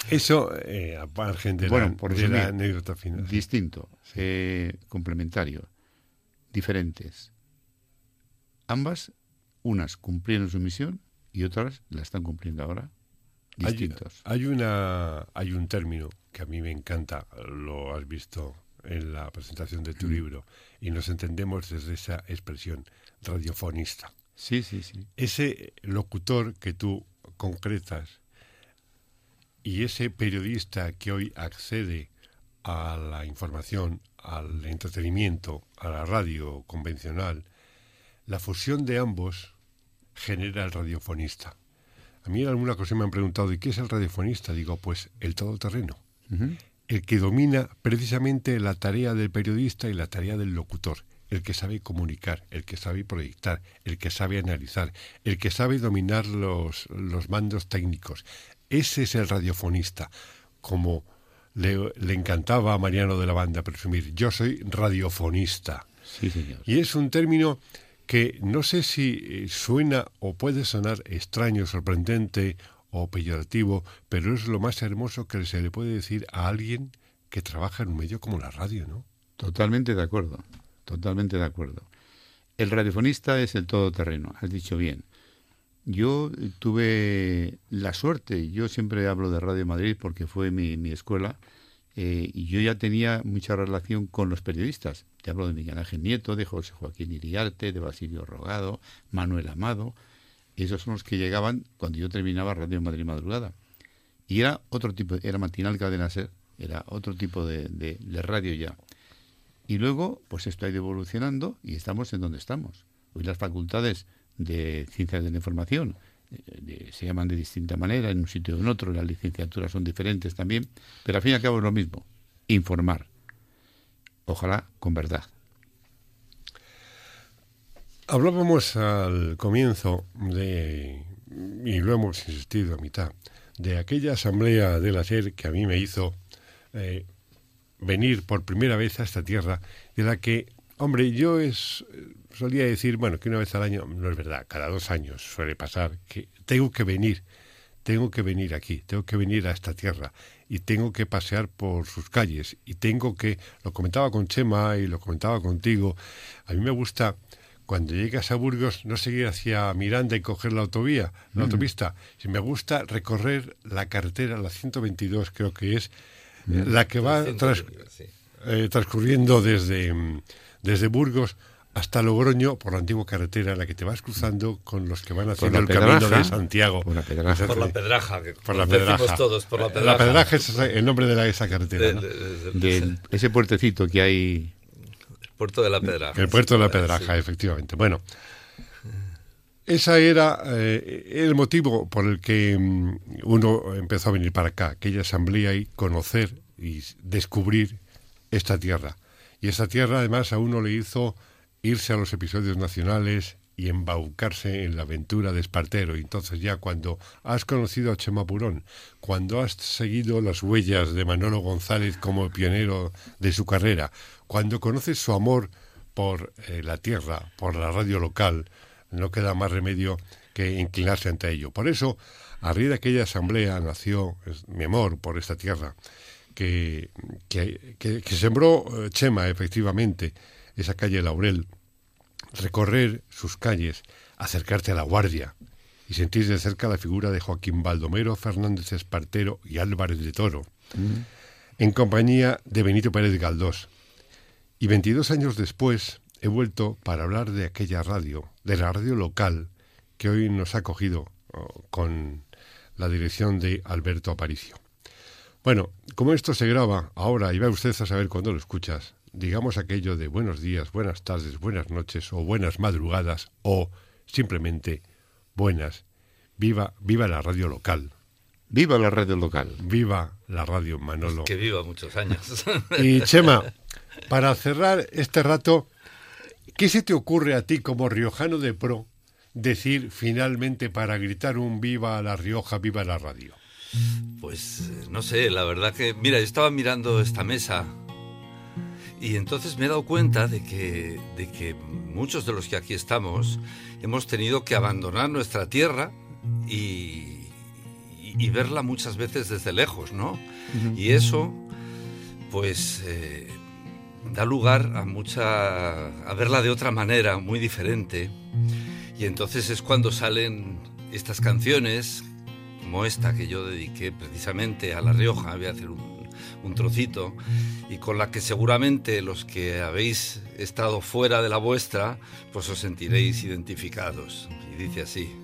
Eso, eh, de bueno, por la anécdota final. Distinto, eh, complementario, diferentes. Ambas, unas cumplieron su misión y otras la están cumpliendo ahora. Distintos. hay, una, hay un término que a mí me encanta, lo has visto en la presentación de tu mm. libro y nos entendemos desde esa expresión radiofonista. Sí, sí, sí. Ese locutor que tú concretas y ese periodista que hoy accede a la información, al entretenimiento, a la radio convencional, la fusión de ambos genera el radiofonista. A mí en alguna ocasión me han preguntado, ¿y qué es el radiofonista? Digo, pues el todoterreno. El que domina precisamente la tarea del periodista y la tarea del locutor. El que sabe comunicar, el que sabe proyectar, el que sabe analizar, el que sabe dominar los, los mandos técnicos. Ese es el radiofonista. Como le, le, encantaba a Mariano de la Banda presumir, yo soy radiofonista. Sí, señor. Y es un término que no sé si eh, suena o puede sonar extraño, sorprendente o peyorativo, pero es lo más hermoso que se le puede decir a alguien que trabaja en un medio como la radio, ¿no? Totalmente de acuerdo, totalmente de acuerdo. El radiofonista es el todoterreno, has dicho bien. Yo tuve la suerte, yo siempre hablo de Radio Madrid porque fue mi, escuela, eh, y yo ya tenía mucha relación con los periodistas. Te hablo de Miguel Ángel Nieto, de José Joaquín Iriarte, de Basilio Rogado, Manuel Amado. Esos son los que llegaban cuando yo terminaba Radio Madrid Madrugada. Y era otro tipo, era matinal cadena ser, era otro tipo de, de, radio ya. Y luego, pues esto ha ido evolucionando y estamos en donde estamos. Hoy las facultades de ciencias de la información de, se llaman de distinta manera en un sitio o en otro, las licenciaturas son diferentes también, pero al fin y al cabo es lo mismo, informar. Ojalá con verdad. Hablábamos al comienzo de, y lo hemos insistido a mitad, de aquella asamblea del ayer que a mí me hizo eh, venir por primera vez a esta tierra, de la que, hombre, yo es, solía decir, bueno, que una vez al año, no es verdad, cada dos años suele pasar, que tengo que venir, tengo que venir aquí, tengo que venir a esta tierra y tengo que pasear por sus calles y tengo que, lo comentaba con Chema y lo comentaba contigo, a mí me gusta cuando llegas a Burgos no seguir hacia Miranda y coger la autovía, la mm. autopista, si me gusta recorrer la carretera, la 122 creo que es, mm. la que va eh, transcurriendo desde, desde Burgos hasta Logroño por la antigua carretera en la que te vas cruzando con los que van haciendo el camino de Santiago. Por la pedraja. Por la pedraja. Que por la pedraja. Todos, por la pedraja. La pedraja es el nombre de la, esa carretera. De, ¿no? de, de, ese puertecito que hay. Puerto de la pedraja. El puerto de la pedraja, sí. efectivamente. Bueno, ese era eh, el motivo por el que um, uno empezó a venir para acá, aquella asamblea y conocer y descubrir esta tierra. Y esta tierra además a uno le hizo irse a los episodios nacionales y embaucarse en la aventura de Espartero. Entonces ya cuando has conocido a Chema Purón, cuando has seguido las huellas de Manolo González como pionero de su carrera, cuando conoces su amor por eh, la tierra, por la radio local, no queda más remedio que inclinarse ante ello. Por eso, a raíz de aquella asamblea nació mi amor por esta tierra, que, que, que, que sembró eh, Chema, efectivamente, esa calle Laurel, recorrer sus calles, acercarte a la guardia y sentir de cerca la figura de Joaquín Baldomero Fernández Espartero y Álvarez de Toro, mm. en compañía de Benito Pérez Galdós. Y 22 años después he vuelto para hablar de aquella radio, de la radio local, que hoy nos ha cogido oh, con la dirección de Alberto Aparicio. Bueno, como esto se graba ahora y va usted a saber cuándo lo escuchas, digamos aquello de buenos días, buenas tardes, buenas noches o buenas madrugadas o simplemente buenas. Viva, viva la radio local. Viva la radio local. Viva la radio Manolo. Pues que viva muchos años. Y Chema, para cerrar este rato, ¿qué se te ocurre a ti como riojano de pro decir finalmente para gritar un viva la Rioja, viva la radio? Pues no sé, la verdad que, mira, yo estaba mirando esta mesa y entonces me he dado cuenta de que, de que muchos de los que aquí estamos hemos tenido que abandonar nuestra tierra y, y, y verla muchas veces desde lejos, ¿no? Uh -huh. Y eso, pues, eh, da lugar a mucha. a verla de otra manera, muy diferente. Y entonces es cuando salen estas canciones, como esta que yo dediqué precisamente a La Rioja, voy a hacer un un trocito, y con la que seguramente los que habéis estado fuera de la vuestra, pues os sentiréis identificados. Y dice así.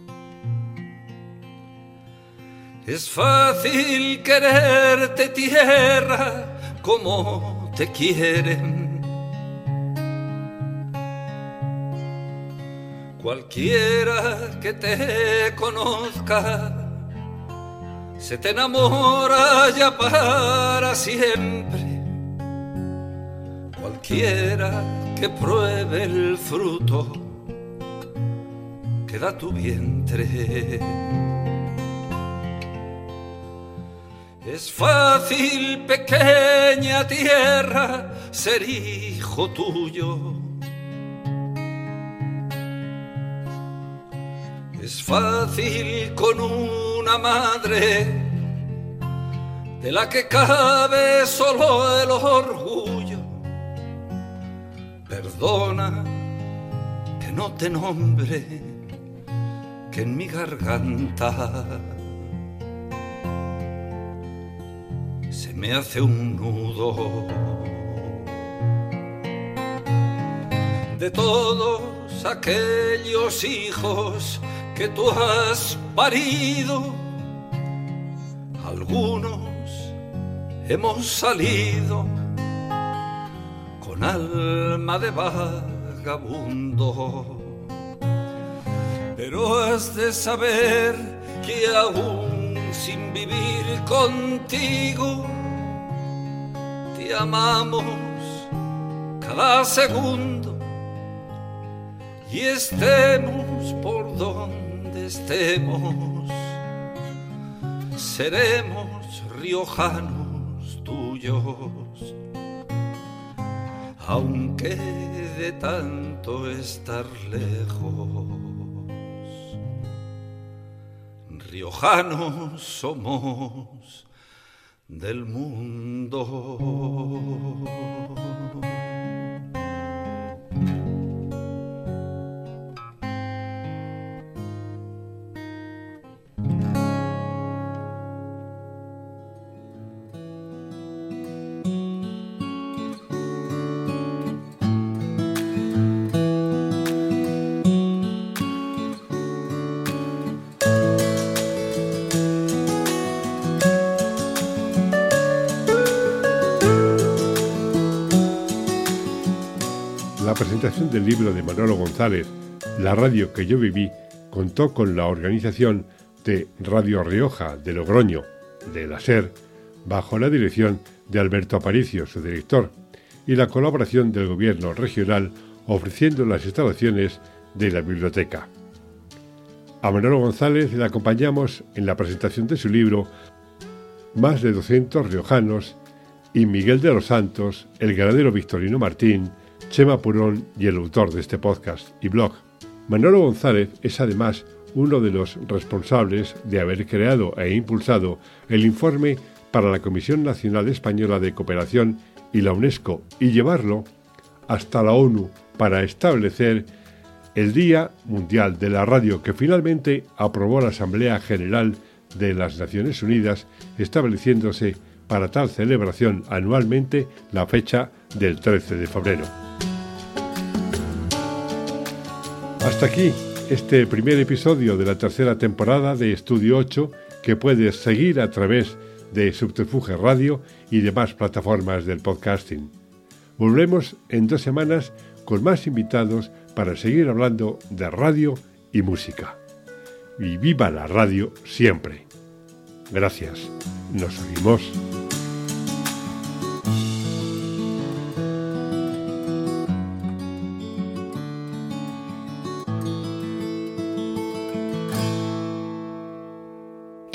Es fácil quererte tierra, como te quieren. Cualquiera que te conozca se te enamora ya para siempre. Cualquiera que pruebe el fruto que da tu vientre. Es fácil, pequeña tierra, ser hijo tuyo. Es fácil con una madre de la que cabe solo el orgullo. Perdona que no te nombre, que en mi garganta se me hace un nudo. De todos aquellos hijos que tú has parido, algunos hemos salido con alma de vagabundo. Pero has de saber que aún sin vivir contigo, te amamos cada segundo y estemos por donde estemos, seremos riojanos tuyos, aunque de tanto estar lejos. Riojanos somos del mundo. Presentación del libro de Manolo González, La radio que yo viví, contó con la organización de Radio Rioja de Logroño, de la SER, bajo la dirección de Alberto Aparicio, su director, y la colaboración del gobierno regional ofreciendo las instalaciones de la biblioteca. A Manolo González le acompañamos en la presentación de su libro Más de 200 riojanos y Miguel de los Santos, el ganadero Victorino Martín, Chema Purón y el autor de este podcast y blog. Manolo González es además uno de los responsables de haber creado e impulsado el informe para la Comisión Nacional Española de Cooperación y la UNESCO y llevarlo hasta la ONU para establecer el Día Mundial de la Radio que finalmente aprobó la Asamblea General de las Naciones Unidas, estableciéndose para tal celebración anualmente la fecha del 13 de febrero. Hasta aquí este primer episodio de la tercera temporada de Estudio 8 que puedes seguir a través de Subterfuge Radio y demás plataformas del podcasting. Volvemos en dos semanas con más invitados para seguir hablando de radio y música. Y viva la radio siempre. Gracias. Nos oímos.